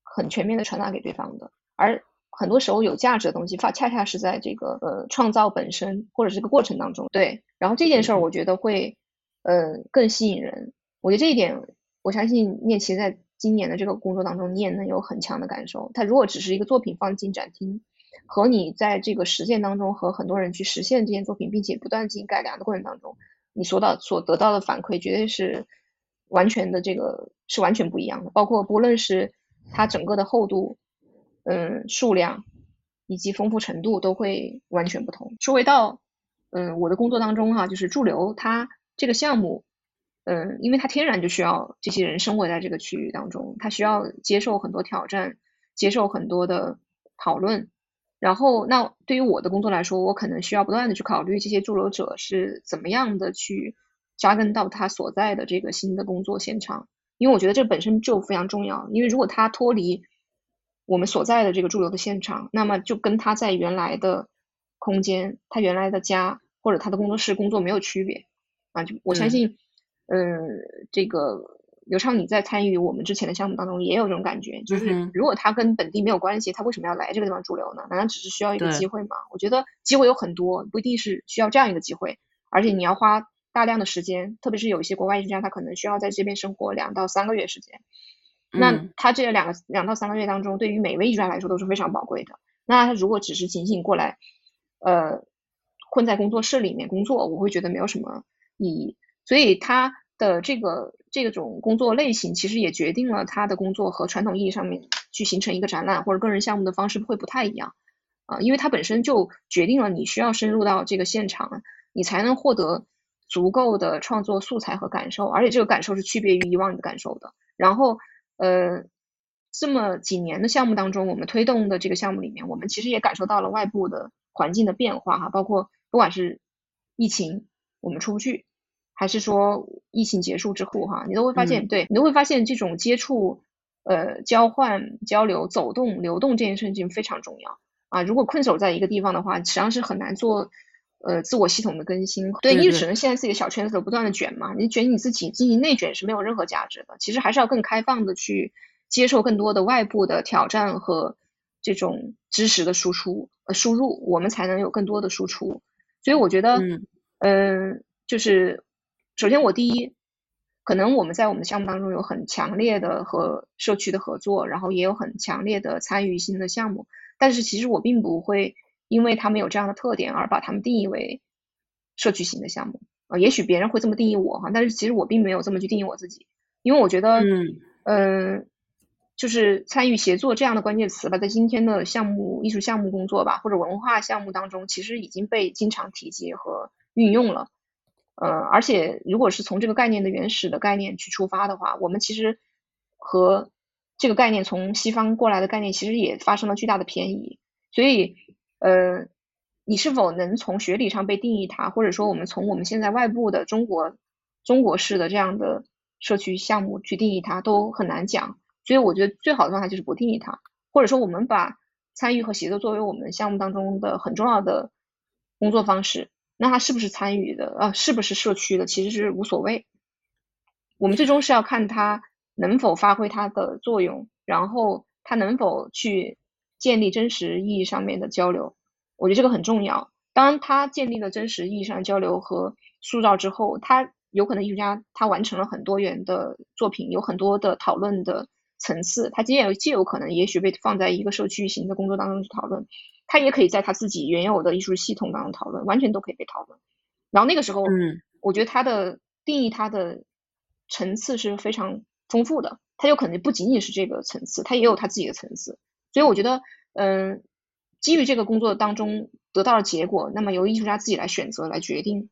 S2: 很全面的传达给对方的，而。很多时候有价值的东西，恰恰恰是在这个呃创造本身或者这个过程当中，对。然后这件事儿，我觉得会呃更吸引人。我觉得这一点，我相信念奇在今年的这个工作当中，你也能有很强的感受。他如果只是一个作品放进展厅，和你在这个实践当中和很多人去实现这件作品，并且不断进行改良的过程当中，你所到所得到的反馈，绝对是完全的这个是完全不一样的。包括不论是它整个的厚度。嗯，数量以及丰富程度都会完全不同。说回到嗯我的工作当中哈，就是驻留它这个项目，嗯，因为它天然就需要这些人生活在这个区域当中，它需要接受很多挑战，接受很多的讨论，然后，那对于我的工作来说，我可能需要不断的去考虑这些驻留者是怎么样的去扎根到他所在的这个新的工作现场，因为我觉得这本身就非常重要。因为如果他脱离我们所在的这个驻留的现场，那么就跟他在原来的空间、他原来的家或者他的工作室工作没有区别啊。就我相信，嗯，这个。刘畅，你在参与我们之前的项目当中也有这种感觉，就是如果他跟本地没有关系，他为什么要来这个地方驻留呢？难道只是需要一个机会吗？我觉得机会有很多，不一定是需要这样一个机会，而且你要花大量的时间，特别是有一些国外艺术家，他可能需要在这边生活两到三个月时间。那他这两个两到三个月当中，对于每位艺术家来说都是非常宝贵的。那他如果只是仅仅过来，呃，混在工作室里面工作，我会觉得没有什么意义。所以他的这个。这种工作类型其实也决定了他的工作和传统意义上面去形成一个展览或者个人项目的方式会不太一样啊，因为它本身就决定了你需要深入到这个现场，你才能获得足够的创作素材和感受，而且这个感受是区别于以往的感受的。然后呃，这么几年的项目当中，我们推动的这个项目里面，我们其实也感受到了外部的环境的变化哈，包括不管是疫情，我们出不去。还是说疫情结束之后哈，你都会发现，对你都会发现这种接触、呃交换、交流、走动、流动这件事情非常重要啊。如果困守在一个地方的话，实际上是很难做呃自我系统的更新。对，你只能现在自己的小圈子不断的卷嘛，你卷你自己进行内卷是没有任何价值的。其实还是要更开放的去接受更多的外部的挑战和这种知识的输出呃输入，我们才能有更多的输出。所以我觉得，嗯，就是。首先，我第一，可能我们在我们的项目当中有很强烈的和社区的合作，然后也有很强烈的参与性的项目。但是，其实我并不会因为他们有这样的特点而把他们定义为社区型的项目啊。也许别人会这么定义我哈，但是其实我并没有这么去定义我自己，因为我觉得，嗯嗯，就是参与协作这样的关键词吧，在今天的项目艺术项目工作吧，或者文化项目当中，其实已经被经常提及和运用了。呃，而且如果是从这个概念的原始的概念去出发的话，我们其实和这个概念从西方过来的概念其实也发生了巨大的偏移。所以，呃，你是否能从学理上被定义它，或者说我们从我们现在外部的中国中国式的这样的社区项目去定义它，都很难讲。所以，我觉得最好的方法就是不定义它，或者说我们把参与和协作作为我们项目当中的很重要的工作方式。那他是不是参与的啊？是不是社区的？其实是无所谓。我们最终是要看他能否发挥他的作用，然后他能否去建立真实意义上面的交流。我觉得这个很重要。当他建立了真实意义上交流和塑造之后，他有可能艺术家他完成了很多元的作品，有很多的讨论的层次。他既有既有可能，也许被放在一个社区型的工作当中去讨论。他也可以在他自己原有的艺术系统当中讨论，完全都可以被讨论。然后那个时候，嗯，我觉得他的定义，他的层次是非常丰富的。他有可能不仅仅是这个层次，他也有他自己的层次。所以我觉得，嗯，基于这个工作当中得到的结果，那么由艺术家自己来选择、来决定，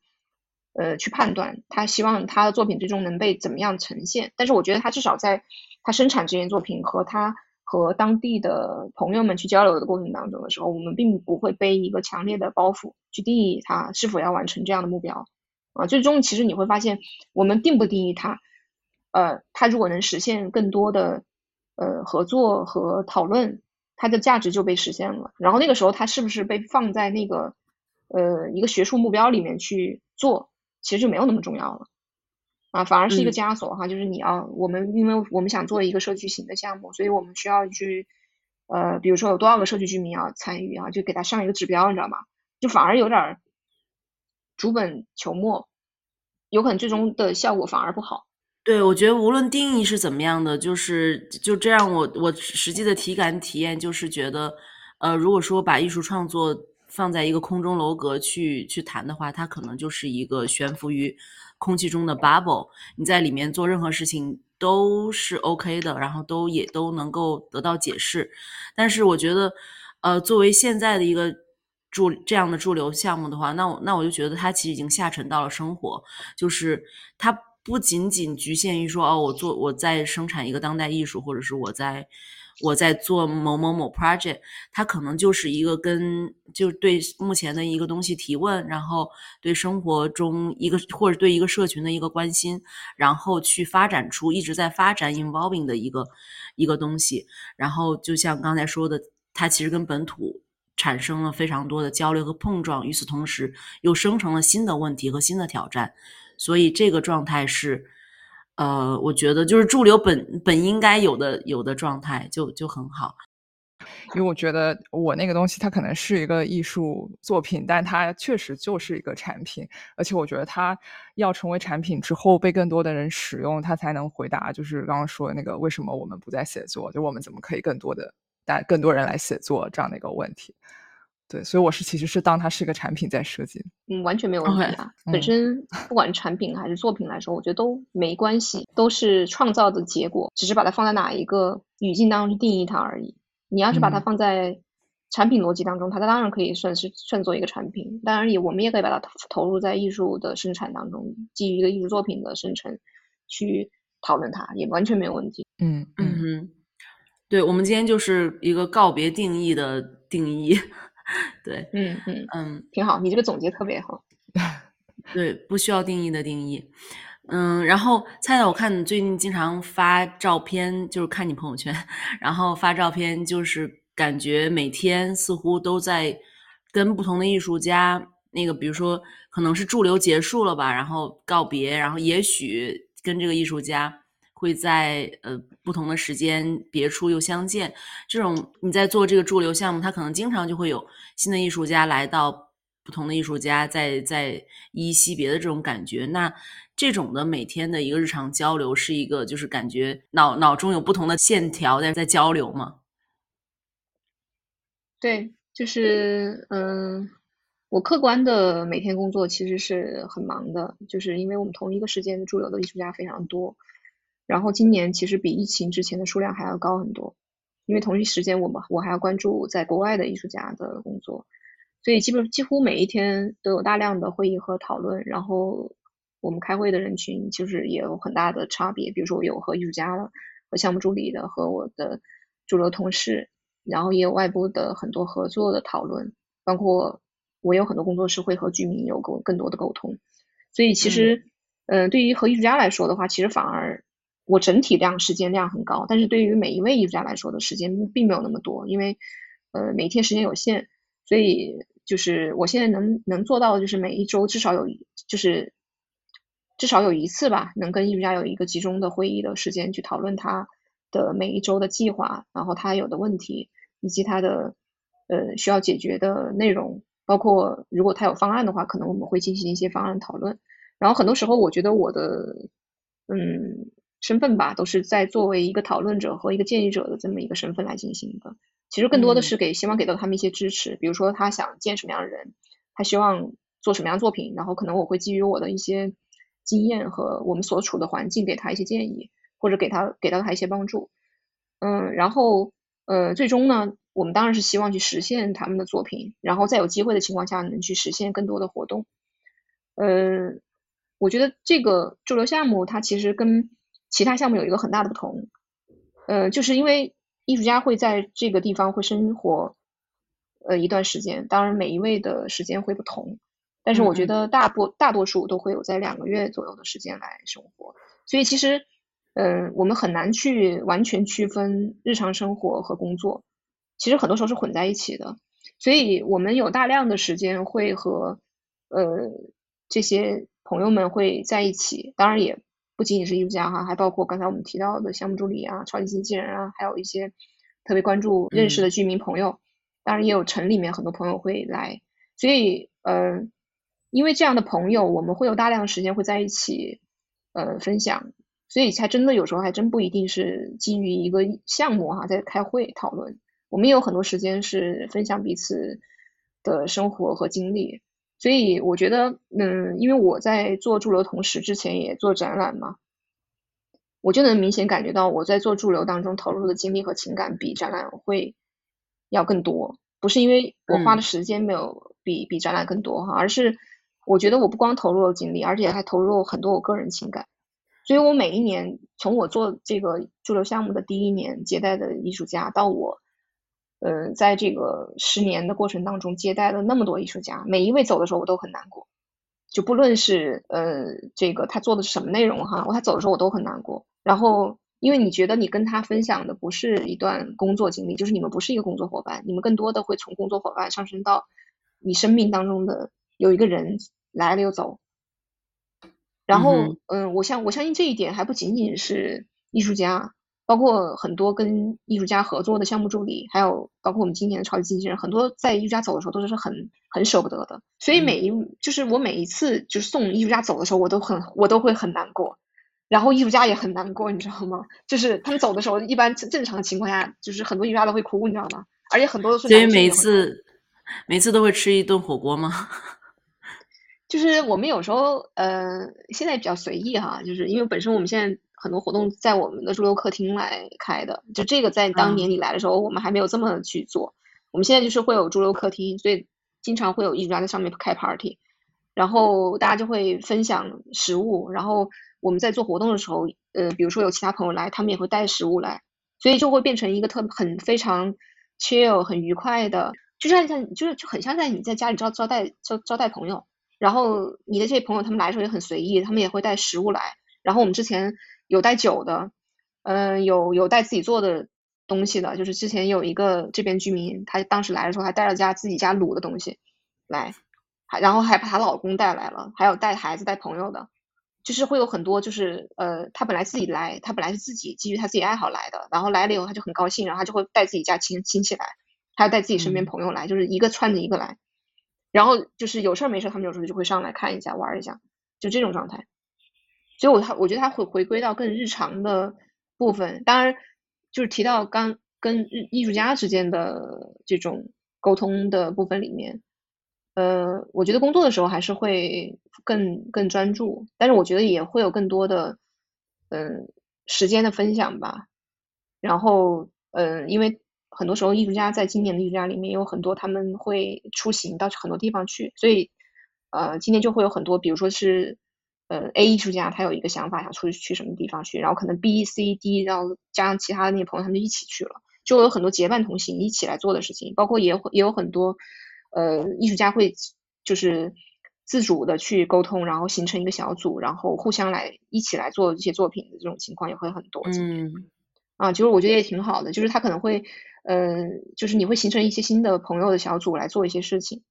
S2: 呃，去判断他希望他的作品最终能被怎么样呈现。但是我觉得他至少在他生产这件作品和他。和当地的朋友们去交流的过程当中的时候，我们并不会背一个强烈的包袱去定义他是否要完成这样的目标啊。最终，其实你会发现，我们定不定义他，呃，他如果能实现更多的呃合作和讨论，它的价值就被实现了。然后那个时候，他是不是被放在那个呃一个学术目标里面去做，其实就没有那么重要了。啊，反而是一个枷锁哈，就是你要我们，因为我们想做一个社区型的项目，所以我们需要去，呃，比如说有多少个社区居民要参与啊，就给他上一个指标，你知道吗？就反而有点逐本求末，有可能最终的效果反而不好。
S3: 对，我觉得无论定义是怎么样的，就是就这样，我我实际的体感体验就是觉得，呃，如果说把艺术创作放在一个空中楼阁去去谈的话，它可能就是一个悬浮于。空气中的 bubble，你在里面做任何事情都是 OK 的，然后都也都能够得到解释。但是我觉得，呃，作为现在的一个驻这样的驻留项目的话，那我那我就觉得它其实已经下沉到了生活，就是它不仅仅局限于说哦，我做我在生产一个当代艺术，或者是我在我在做某某某 project，它可能就是一个跟就对目前的一个东西提问，然后对生活中一个或者对一个社群的一个关心，然后去发展出一直在发展 involving 的一个一个东西，然后就像刚才说的，它其实跟本土。产生了非常多的交流和碰撞，与此同时又生成了新的问题和新的挑战，所以这个状态是，呃，我觉得就是驻留本本应该有的有的状态就就很好。
S1: 因为我觉得我那个东西它可能是一个艺术作品，但它确实就是一个产品，而且我觉得它要成为产品之后被更多的人使用，它才能回答就是刚刚说的那个为什么我们不再写作，就我们怎么可以更多的。带更多人来写作这样的一个问题，对，所以我是其实是当它是一个产品在设计，
S2: 嗯，完全没有问题啊。本身不管产品还是作品来说，我觉得都没关系，都是创造的结果，只是把它放在哪一个语境当中去定义它而已。你要是把它放在产品逻辑当中，它当然可以算是算作一个产品，当然也我们也可以把它投入在艺术的生产当中，基于一个艺术作品的生成去讨论它，也完全没有问题。
S1: 嗯
S3: 嗯哼。对我们今天就是一个告别定义的定义，对，
S2: 嗯嗯
S3: 嗯，
S2: 挺好，你这个总结特别好。
S3: 对，不需要定义的定义，嗯，然后菜菜，我看你最近经常发照片，就是看你朋友圈，然后发照片，就是感觉每天似乎都在跟不同的艺术家，那个比如说可能是驻留结束了吧，然后告别，然后也许跟这个艺术家。会在呃不同的时间别处又相见，这种你在做这个驻留项目，它可能经常就会有新的艺术家来到，不同的艺术家在在依惜别的这种感觉。那这种的每天的一个日常交流，是一个就是感觉脑脑中有不同的线条在在交流吗？
S2: 对，就是嗯，我客观的每天工作其实是很忙的，就是因为我们同一个时间驻留的艺术家非常多。然后今年其实比疫情之前的数量还要高很多，因为同一时间我们我还要关注在国外的艺术家的工作，所以基本几乎每一天都有大量的会议和讨论。然后我们开会的人群就是也有很大的差别，比如说我有和艺术家的、和项目助理的、和我的主流同事，然后也有外部的很多合作的讨论，包括我有很多工作室会和居民有更更多的沟通。所以其实，嗯，对于和艺术家来说的话，其实反而。我整体量时间量很高，但是对于每一位艺术家来说的时间并没有那么多，因为呃每天时间有限，所以就是我现在能能做到的就是每一周至少有就是至少有一次吧，能跟艺术家有一个集中的会议的时间去讨论他的每一周的计划，然后他有的问题以及他的呃需要解决的内容，包括如果他有方案的话，可能我们会进行一些方案讨论。然后很多时候我觉得我的嗯。身份吧，都是在作为一个讨论者和一个建议者的这么一个身份来进行的。其实更多的是给希望给到他们一些支持，比如说他想见什么样的人，他希望做什么样的作品，然后可能我会基于我的一些经验和我们所处的环境给他一些建议，或者给他给到他一些帮助。嗯，然后呃，最终呢，我们当然是希望去实现他们的作品，然后在有机会的情况下能去实现更多的活动。嗯，我觉得这个驻留项目它其实跟其他项目有一个很大的不同，呃，就是因为艺术家会在这个地方会生活，呃，一段时间，当然每一位的时间会不同，但是我觉得大部大多数都会有在两个月左右的时间来生活，所以其实，嗯，我们很难去完全区分日常生活和工作，其实很多时候是混在一起的，所以我们有大量的时间会和呃这些朋友们会在一起，当然也。不仅仅是艺术家哈，还包括刚才我们提到的项目助理啊、超级经纪人啊，还有一些特别关注认识的居民朋友。当然也有城里面很多朋友会来，所以呃，因为这样的朋友，我们会有大量的时间会在一起呃分享，所以才真的有时候还真不一定是基于一个项目哈在开会讨论，我们也有很多时间是分享彼此的生活和经历。所以我觉得，嗯，因为我在做驻留同时，之前也做展览嘛，我就能明显感觉到我在做驻留当中投入的精力和情感比展览会要更多。不是因为我花的时间没有比比展览更多哈，而是我觉得我不光投入了精力，而且还投入了很多我个人情感。所以我每一年从我做这个驻留项目的第一年接待的艺术家，到我，呃，在这个十年的过程当中接待了那么多艺术家，每一位走的时候我都很难过，就不论是呃这个他做的是什么内容哈，我他走的时候我都很难过。然后因为你觉得你跟他分享的不是一段工作经历，就是你们不是一个工作伙伴，你们更多的会从工作伙伴上升到你生命当中的有一个人来了又走。然后，嗯，我相我相信这一点还不仅仅是艺术家，包括很多跟艺术家合作的项目助理，还有包括我们今年的超级经纪人，很多在艺术家走的时候都是很很舍不得的。所以每一就是我每一次就是送艺术家走的时候，我都很我都会很难过，然后艺术家也很难过，你知道吗？就是他们走的时候，一般正常情况下，就是很多艺术家都会哭，你知道吗？而且很多都是
S3: 所以每次每次都会吃一顿火锅吗？
S2: 就是我们有时候，呃，现在比较随意哈，就是因为本身我们现在很多活动在我们的驻留客厅来开的，就这个在当年你来的时候，我们还没有这么去做。我们现在就是会有驻留客厅，所以经常会有艺术家在上面开 party，然后大家就会分享食物，然后我们在做活动的时候，呃，比如说有其他朋友来，他们也会带食物来，所以就会变成一个特很非常 chill 很愉快的，就像像就是就很像在你在家里招招待招招待朋友。然后你的这些朋友他们来的时候也很随意，他们也会带食物来。然后我们之前有带酒的，嗯，有有带自己做的东西的，就是之前有一个这边居民，他当时来的时候还带了家自己家卤的东西来，还然后还把她老公带来了，还有带孩子带朋友的，就是会有很多就是呃，她本来自己来，她本来是自己基于她自己爱好来的，然后来了以后她就很高兴，然后她就会带自己家亲亲戚来，还要带自己身边朋友来，就是一个串着一个来。然后就是有事儿没事儿，他们有时候就会上来看一下、玩一下，就这种状态。所以，我他我觉得他会回归到更日常的部分。当然，就是提到刚跟日艺术家之间的这种沟通的部分里面，呃，我觉得工作的时候还是会更更专注，但是我觉得也会有更多的嗯时间的分享吧。然后，嗯，因为。很多时候，艺术家在今年的艺术家里面有很多，他们会出行到很多地方去，所以，呃，今天就会有很多，比如说是，呃，A 艺术家他有一个想法，想出去去什么地方去，然后可能 B、C、D，然后加上其他的那些朋友，他们就一起去了，就有很多结伴同行一起来做的事情，包括也会也有很多，呃，艺术家会就是自主的去沟通，然后形成一个小组，然后互相来一起来做一些作品的这种情况也会很多。
S3: 嗯，
S2: 啊，其实我觉得也挺好的，就是他可能会。嗯，就是你会形成一些新的朋友的小组来做一些事情，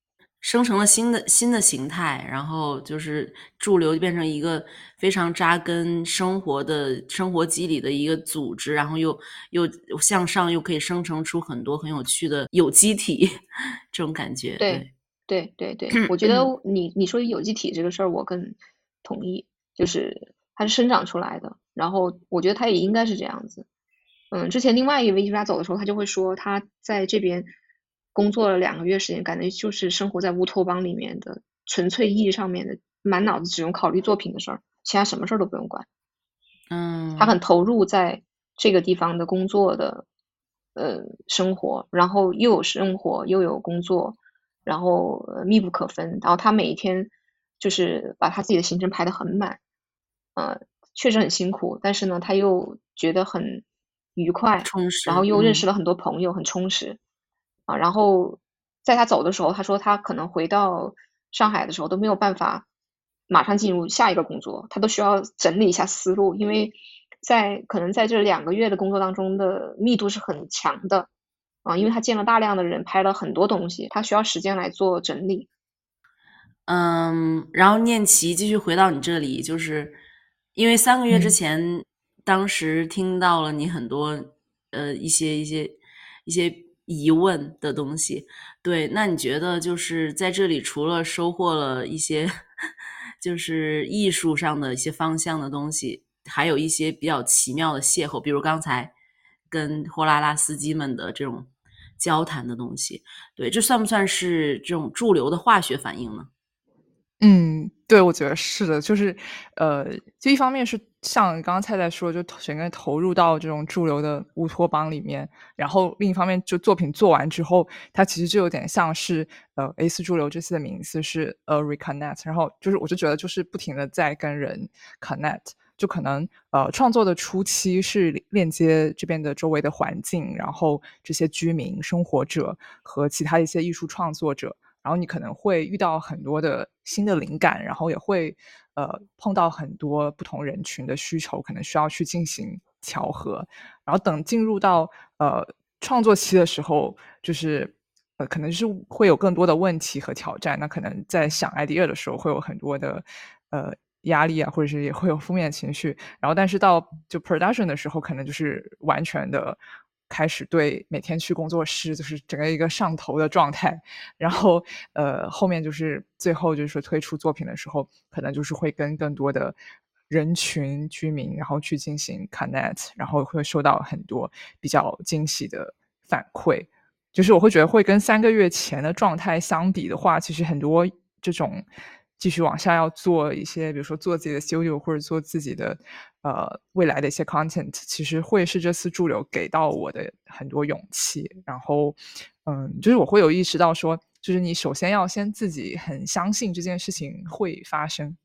S3: 生成了新的新的形态，然后就是驻留就变成一个非常扎根生活的生活机理的一个组织，然后又又向上又可以生成出很多很有趣的有机体，这种感觉。
S2: 对对对对，我觉得你你说有机体这个事儿，我更同意，就是它是生长出来的，然后我觉得它也应该是这样子。嗯，之前另外一位艺术家走的时候，他就会说，他在这边工作了两个月时间，感觉就是生活在乌托邦里面的纯粹意义上面的，满脑子只用考虑作品的事儿，其他什么事儿都不用管。
S3: 嗯，
S2: 他很投入在这个地方的工作的，呃，生活，然后又有生活又有工作，然后密不可分。然后他每一天就是把他自己的行程排得很满，呃，确实很辛苦，但是呢，他又觉得很。愉快，
S3: 充实，
S2: 然后又认识了很多朋友，很充实啊。然后在他走的时候，他说他可能回到上海的时候都没有办法马上进入下一个工作，他都需要整理一下思路，因为在可能在这两个月的工作当中的密度是很强的啊，因为他见了大量的人，拍了很多东西，他需要时间来做整理。
S3: 嗯，然后念琪继续回到你这里，就是因为三个月之前。当时听到了你很多呃一些一些一些疑问的东西，对，那你觉得就是在这里除了收获了一些 就是艺术上的一些方向的东西，还有一些比较奇妙的邂逅，比如刚才跟货拉拉司机们的这种交谈的东西，对，这算不算是这种驻留的化学反应呢？
S1: 嗯，对，我觉得是的，就是，呃，就一方面是像刚刚蔡蔡说，就整个投入到这种驻留的乌托邦里面，然后另一方面，就作品做完之后，它其实就有点像是，呃，A 四驻留这次的名字是呃 reconnect，然后就是我就觉得就是不停的在跟人 connect，就可能呃创作的初期是链接这边的周围的环境，然后这些居民、生活者和其他一些艺术创作者，然后你可能会遇到很多的新的灵感，然后也会呃碰到很多不同人群的需求，可能需要去进行调和，然后等进入到呃创作期的时候，就是呃可能是会有更多的问题和挑战，那可能在想 idea 的时候会有很多的呃。压力啊，或者是也会有负面情绪，然后但是到就 production 的时候，可能就是完全的开始对每天去工作室，就是整个一个上头的状态，然后呃后面就是最后就是说推出作品的时候，可能就是会跟更多的人群居民，然后去进行 connect，然后会收到很多比较惊喜的反馈，就是我会觉得会跟三个月前的状态相比的话，其实很多这种。继续往下要做一些，比如说做自己的 studio 或者做自己的呃未来的一些 content，其实会是这次驻留给到我的很多勇气。然后，嗯，就是我会有意识到说，就是你首先要先自己很相信这件事情会发生，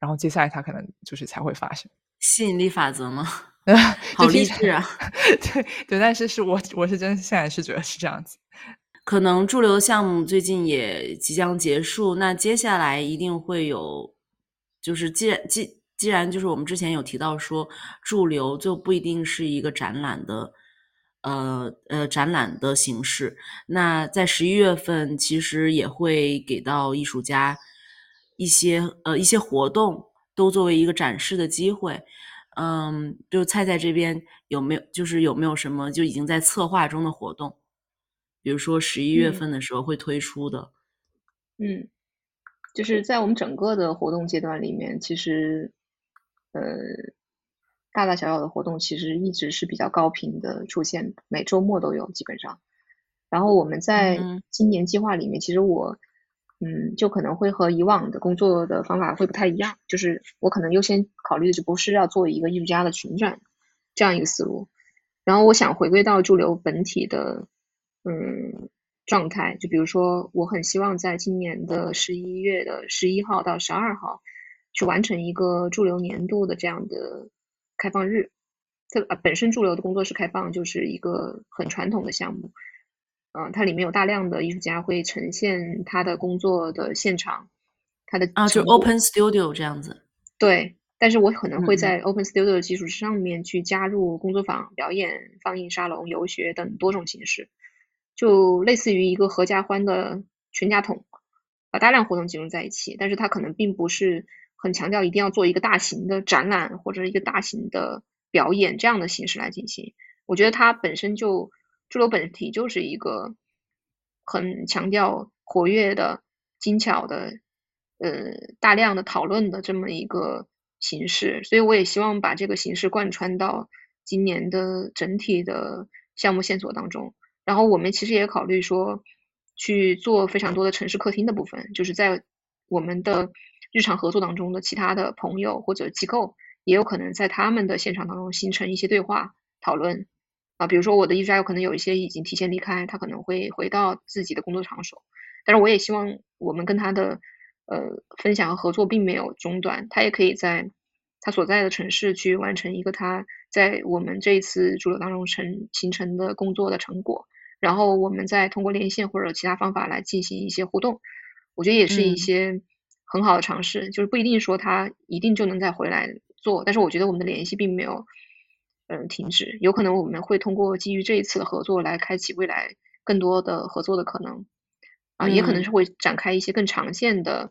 S1: 然后接下来它可能就是才会发生。
S3: 吸引力法则吗？好励志啊！
S1: 对对，但是是我我是真现在是觉得是这样子。
S3: 可能驻留项目最近也即将结束，那接下来一定会有，就是既然既既然就是我们之前有提到说驻留就不一定是一个展览的，呃呃展览的形式，那在十一月份其实也会给到艺术家一些呃一些活动，都作为一个展示的机会，嗯，就菜菜这边有没有就是有没有什么就已经在策划中的活动？比如说十一月份的时候会推出的，
S2: 嗯，就是在我们整个的活动阶段里面，其实，呃，大大小小的活动其实一直是比较高频的出现，每周末都有基本上。然后我们在今年计划里面，其实我，嗯，就可能会和以往的工作的方法会不太一样，就是我可能优先考虑的就不是要做一个艺术家的群展这样一个思路，然后我想回归到驻留本体的。嗯，状态就比如说，我很希望在今年的十一月的十一号到十二号，去完成一个驻留年度的这样的开放日。这啊本身驻留的工作室开放就是一个很传统的项目，嗯，它里面有大量的艺术家会呈现他的工作的现场，他的
S3: 啊，就 Open Studio 这样子。
S2: 对，但是我可能会在 Open Studio 的基础上面去加入工作坊、表演、放映沙龙、游学等多种形式。就类似于一个合家欢的全家桶，把大量活动集中在一起，但是它可能并不是很强调一定要做一个大型的展览或者一个大型的表演这样的形式来进行。我觉得它本身就驻留本体就是一个很强调活跃的、精巧的、呃大量的讨论的这么一个形式，所以我也希望把这个形式贯穿到今年的整体的项目线索当中。然后我们其实也考虑说，去做非常多的城市客厅的部分，就是在我们的日常合作当中的其他的朋友或者机构，也有可能在他们的现场当中形成一些对话讨论啊。比如说我的艺术家有可能有一些已经提前离开，他可能会回到自己的工作场所，但是我也希望我们跟他的呃分享和合作并没有中断，他也可以在他所在的城市去完成一个他在我们这一次主流当中成形成的工作的成果。然后我们再通过连线或者其他方法来进行一些互动，我觉得也是一些很好的尝试。就是不一定说他一定就能再回来做，但是我觉得我们的联系并没有嗯停止，有可能我们会通过基于这一次的合作来开启未来更多的合作的可能啊，也可能是会展开一些更长线的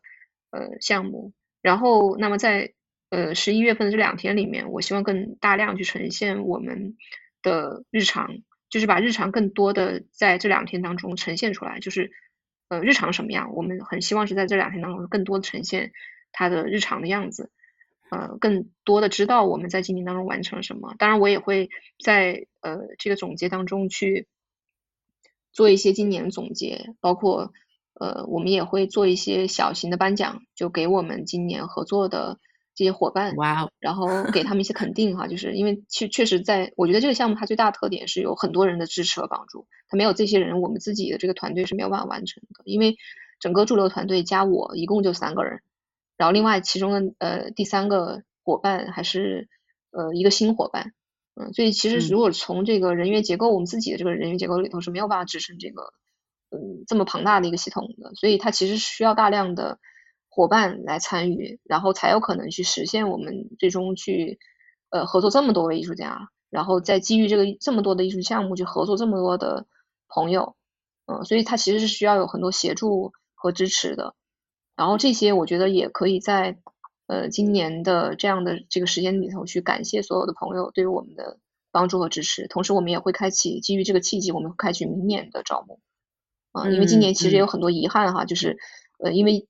S2: 呃项目。然后，那么在呃十一月份的这两天里面，我希望更大量去呈现我们的日常。就是把日常更多的在这两天当中呈现出来，就是呃日常什么样，我们很希望是在这两天当中更多的呈现他的日常的样子，呃更多的知道我们在今年当中完成了什么。当然，我也会在呃这个总结当中去做一些今年总结，包括呃我们也会做一些小型的颁奖，就给我们今年合作的。这些伙伴，
S3: 哇哦，
S2: 然后给他们一些肯定哈，就是因为确确实在，我觉得这个项目它最大的特点是有很多人的支持和帮助，它没有这些人，我们自己的这个团队是没有办法完成的，因为整个驻留团队加我一共就三个人，然后另外其中的呃第三个伙伴还是呃一个新伙伴。嗯，所以其实
S3: 嗯。
S2: 如果从这个人员结构，我们自己的这个人员结构里头是没有办法支撑这个嗯这么庞大的一个系统的，所以它其实需要大量的伙伴来参与，然后才有可能去实现我们最终去呃合作这么多位艺术家，然后再基于这个这么多的艺术项目去合作这么多的朋友，嗯，所以它其实是需要有很多协助和支持的。然后这些我觉得也可以在呃今年的这样的这个时间里头去感谢所有的朋友对于我们的帮助和支持，同时我们也会开启基于这个契机，我们会开启明年的招募。啊，因为今
S3: 嗯
S2: 年其实也有
S3: 嗯
S2: 很多遗憾哈，就是呃因为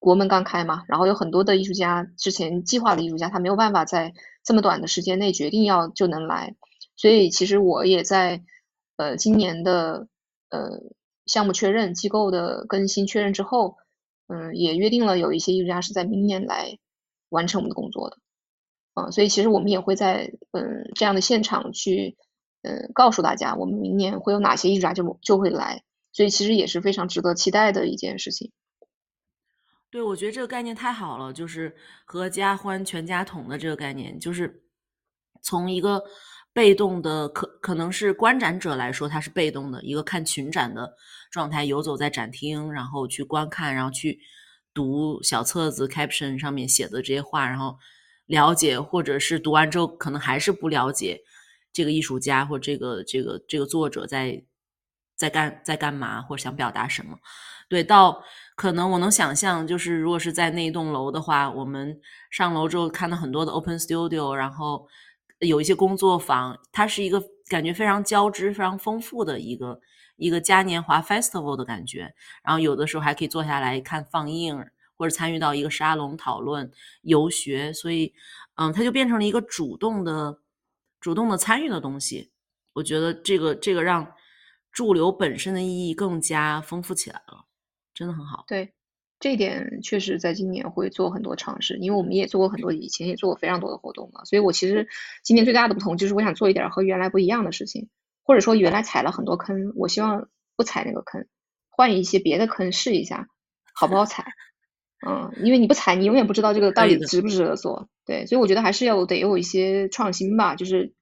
S2: 国门刚开嘛，然后有很多的艺术家之前计划的艺术家，他没有办法在这么短的时间内决定要就能来，所以其实我也在呃今年的呃项目确认、机构的更新确认之后，嗯，也约定了有一些艺术家是在明年来完成我们的工作的。嗯，所以其实我们也会在嗯这样的现场去嗯告诉大家，我们明年会有哪些艺术家就就会来，所以其实也是非常值得期待的一件事情。
S3: 对，我觉得这个概念太好了，就是合家欢、全家桶的这个概念，就是从一个被动的可可能是观展者来说，他是被动的一个看群展的状态，游走在展厅，然后去观看，然后去读小册子 caption 上面写的这些话，然后了解，或者是读完之后可能还是不了解这个艺术家或这个这个这个作者在在干在干嘛，或者想表达什么。对，到可能我能想象，就是如果是在那一栋楼的话，我们上楼之后看到很多的 open studio，然后有一些工作坊，它是一个感觉非常交织、非常丰富的一个一个嘉年华 festival 的感觉。然后有的时候还可以坐下来看放映，或者参与到一个沙龙讨论、游学，所以嗯，它就变成了一个主动的、主动的参与的东西。我觉得这个这个让驻留本身的意义更加丰富起来了。真的很好。
S2: 对，这一点确实在今年会做很多尝试，因为我们也做过很多，以前也做过非常多的活动嘛，所以我其实今年最大的不同就是我想做一点和原来不一样的事情，或者说原来踩了很多坑，我希望不踩那个坑，换一些别的坑试一下，好不好踩？嗯，因为你不踩，你永远不知道这个到底值不值得做。对，所以我觉得还是要得有一些创新吧，就是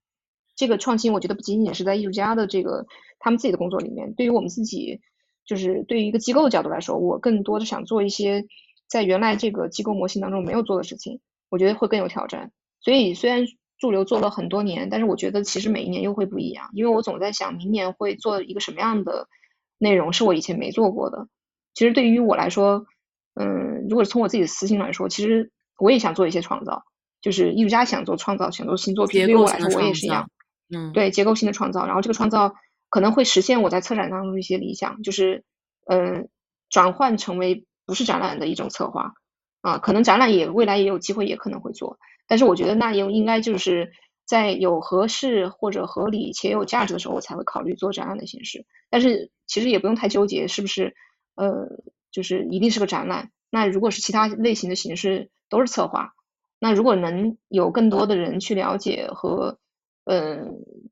S2: 这个创新，我觉得不仅仅是在艺术家的这个他们自己的工作里面，对于我们自己。就是对于一个机构的角度来说，我更多的想做一些在原来这个机构模型当中没有做的事情，我觉得会更有挑战。所以虽然驻留做了很多年，但是我觉得其实每一年又会不一样，因为我总在想明年会做一个什么样的内容是我以前没做过的。其实对于我来说，嗯，如果是从我自己的私心来说，其实我也想做一些创造，就是艺术家想做创造，想做新作品，对于我来说我也是一样，
S3: 嗯，
S2: 对结构性的创造，然后这个创造。可能会实现我在策展当中的一些理想，就是，嗯，转换成为不是展览的一种策划，啊，可能展览也未来也有机会，也可能会做，但是我觉得那也应该就是在有合适或者合理且有价值的时候，我才会考虑做展览的形式。但是其实也不用太纠结是不是，呃，就是一定是个展览。那如果是其他类型的形式，都是策划。那如果能有更多的人去了解和，呃，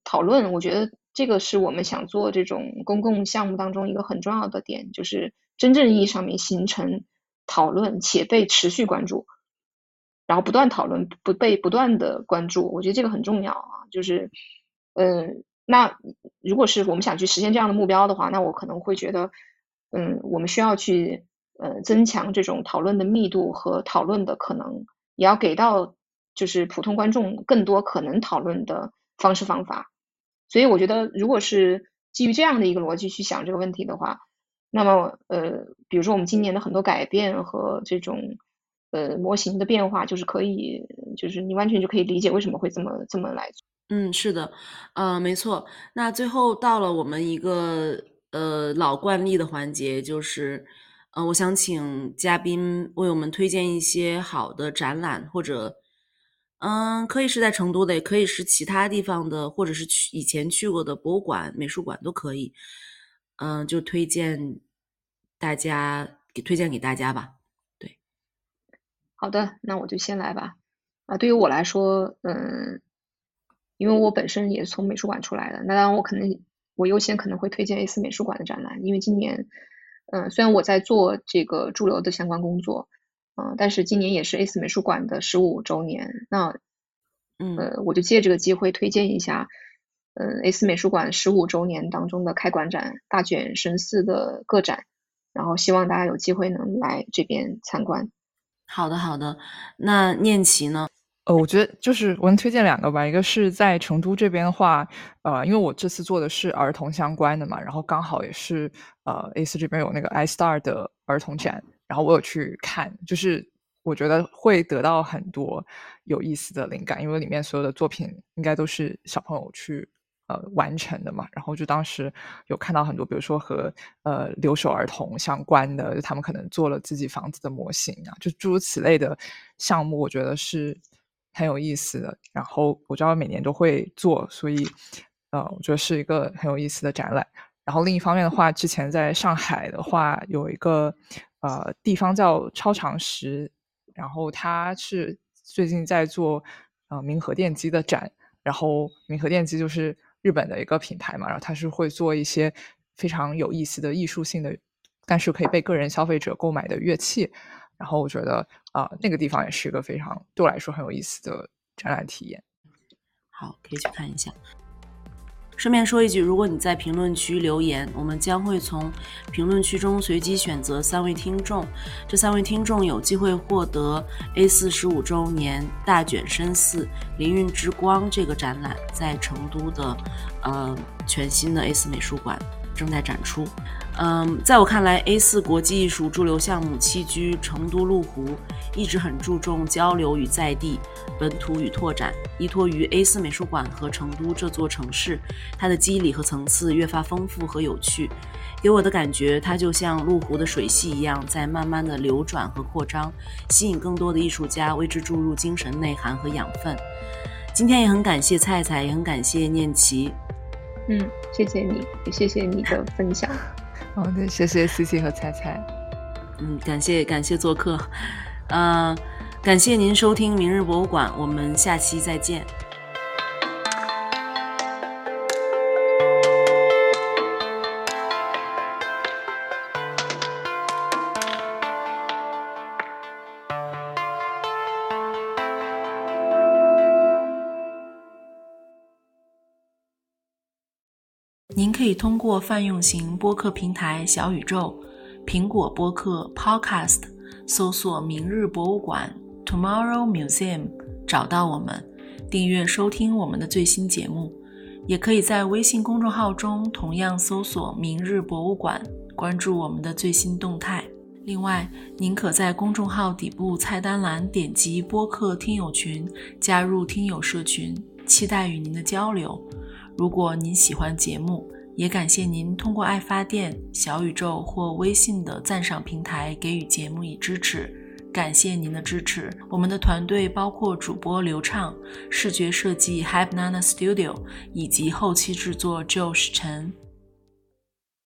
S2: 讨论，我觉得。这个是我们想做这种公共项目当中一个很重要的点，就是真正意义上面形成讨论且被持续关注，然后不断讨论，不被不断的关注，我觉得这个很重要啊。就是，嗯，那如果是我们想去实现这样的目标的话，那我可能会觉得，嗯，我们需要去呃增强这种讨论的密度和讨论的可能，也要给到就是普通观众更多可能讨论的方式方法。所以我觉得，如果是基于这样的一个逻辑去想这个问题的话，那么呃，比如说我们今年的很多改变和这种呃模型的变化，就是可以，就是你完全就可以理解为什么会这么这么来做。
S3: 嗯，是的，呃，没错。那最后到了我们一个呃老惯例的环节，就是呃，我想请嘉宾为我们推荐一些好的展览或者。嗯，可以是在成都的，也可以是其他地方的，或者是去以前去过的博物馆、美术馆都可以。嗯，就推荐大家给推荐给大家吧。对，
S2: 好的，那我就先来吧。啊，对于我来说，嗯，因为我本身也是从美术馆出来的，那当然我可能我优先可能会推荐 A 四美术馆的展览，因为今年，嗯，虽然我在做这个驻留的相关工作。嗯，但是今年也是 A 四美术馆的十五周年，那，
S3: 嗯
S2: 呃，我就借这个机会推荐一下，呃，A 四美术馆十五周年当中的开馆展《大卷神似》的个展，然后希望大家有机会能来这边参观。
S3: 好的，好的。那念琪呢？
S1: 呃，我觉得就是我能推荐两个吧，一个是在成都这边的话，呃，因为我这次做的是儿童相关的嘛，然后刚好也是呃 A 四这边有那个 iStar 的儿童展，然后我有去看，就是我觉得会得到很多有意思的灵感，因为里面所有的作品应该都是小朋友去呃完成的嘛，然后就当时有看到很多，比如说和呃留守儿童相关的，就他们可能做了自己房子的模型啊，就诸如此类的项目，我觉得是。很有意思的，然后我知道每年都会做，所以呃，我觉得是一个很有意思的展览。然后另一方面的话，之前在上海的话有一个呃地方叫超长石，然后他是最近在做呃明和电机的展，然后明和电机就是日本的一个品牌嘛，然后它是会做一些非常有意思的艺术性的，但是可以被个人消费者购买的乐器。然后我觉得啊，那个地方也是一个非常对我来说很有意思的展览体验。
S3: 好，可以去看一下。顺便说一句，如果你在评论区留言，我们将会从评论区中随机选择三位听众，这三位听众有机会获得 A 四十五周年大卷深四灵韵之光这个展览在成都的呃全新的 A 四美术馆正在展出。嗯，在我看来，A 四国际艺术驻留项目栖居成都麓湖，一直很注重交流与在地、本土与拓展。依托于 A 四美术馆和成都这座城市，它的肌理和层次越发丰富和有趣。给我的感觉，它就像麓湖的水系一样，在慢慢的流转和扩张，吸引更多的艺术家为之注入精神内涵和养分。今天也很感谢菜菜，也很感谢念琪。
S2: 嗯，谢谢你，也谢谢你的分享。
S1: 好的，谢谢 C C 和菜菜。
S3: 嗯，感谢感谢做客，呃，感谢您收听明日博物馆，我们下期再见。您可以通过泛用型播客平台小宇宙、苹果播客 Podcast 搜索“明日博物馆 ”（Tomorrow Museum） 找到我们，订阅收听我们的最新节目。也可以在微信公众号中同样搜索“明日博物馆”，关注我们的最新动态。另外，您可在公众号底部菜单栏点击播客听友群，加入听友社群，期待与您的交流。如果您喜欢节目，也感谢您通过爱发电、小宇宙或微信的赞赏平台给予节目以支持。感谢您的支持。我们的团队包括主播刘畅、视觉设计 Hype Nana Studio 以及后期制作 Josh 陈。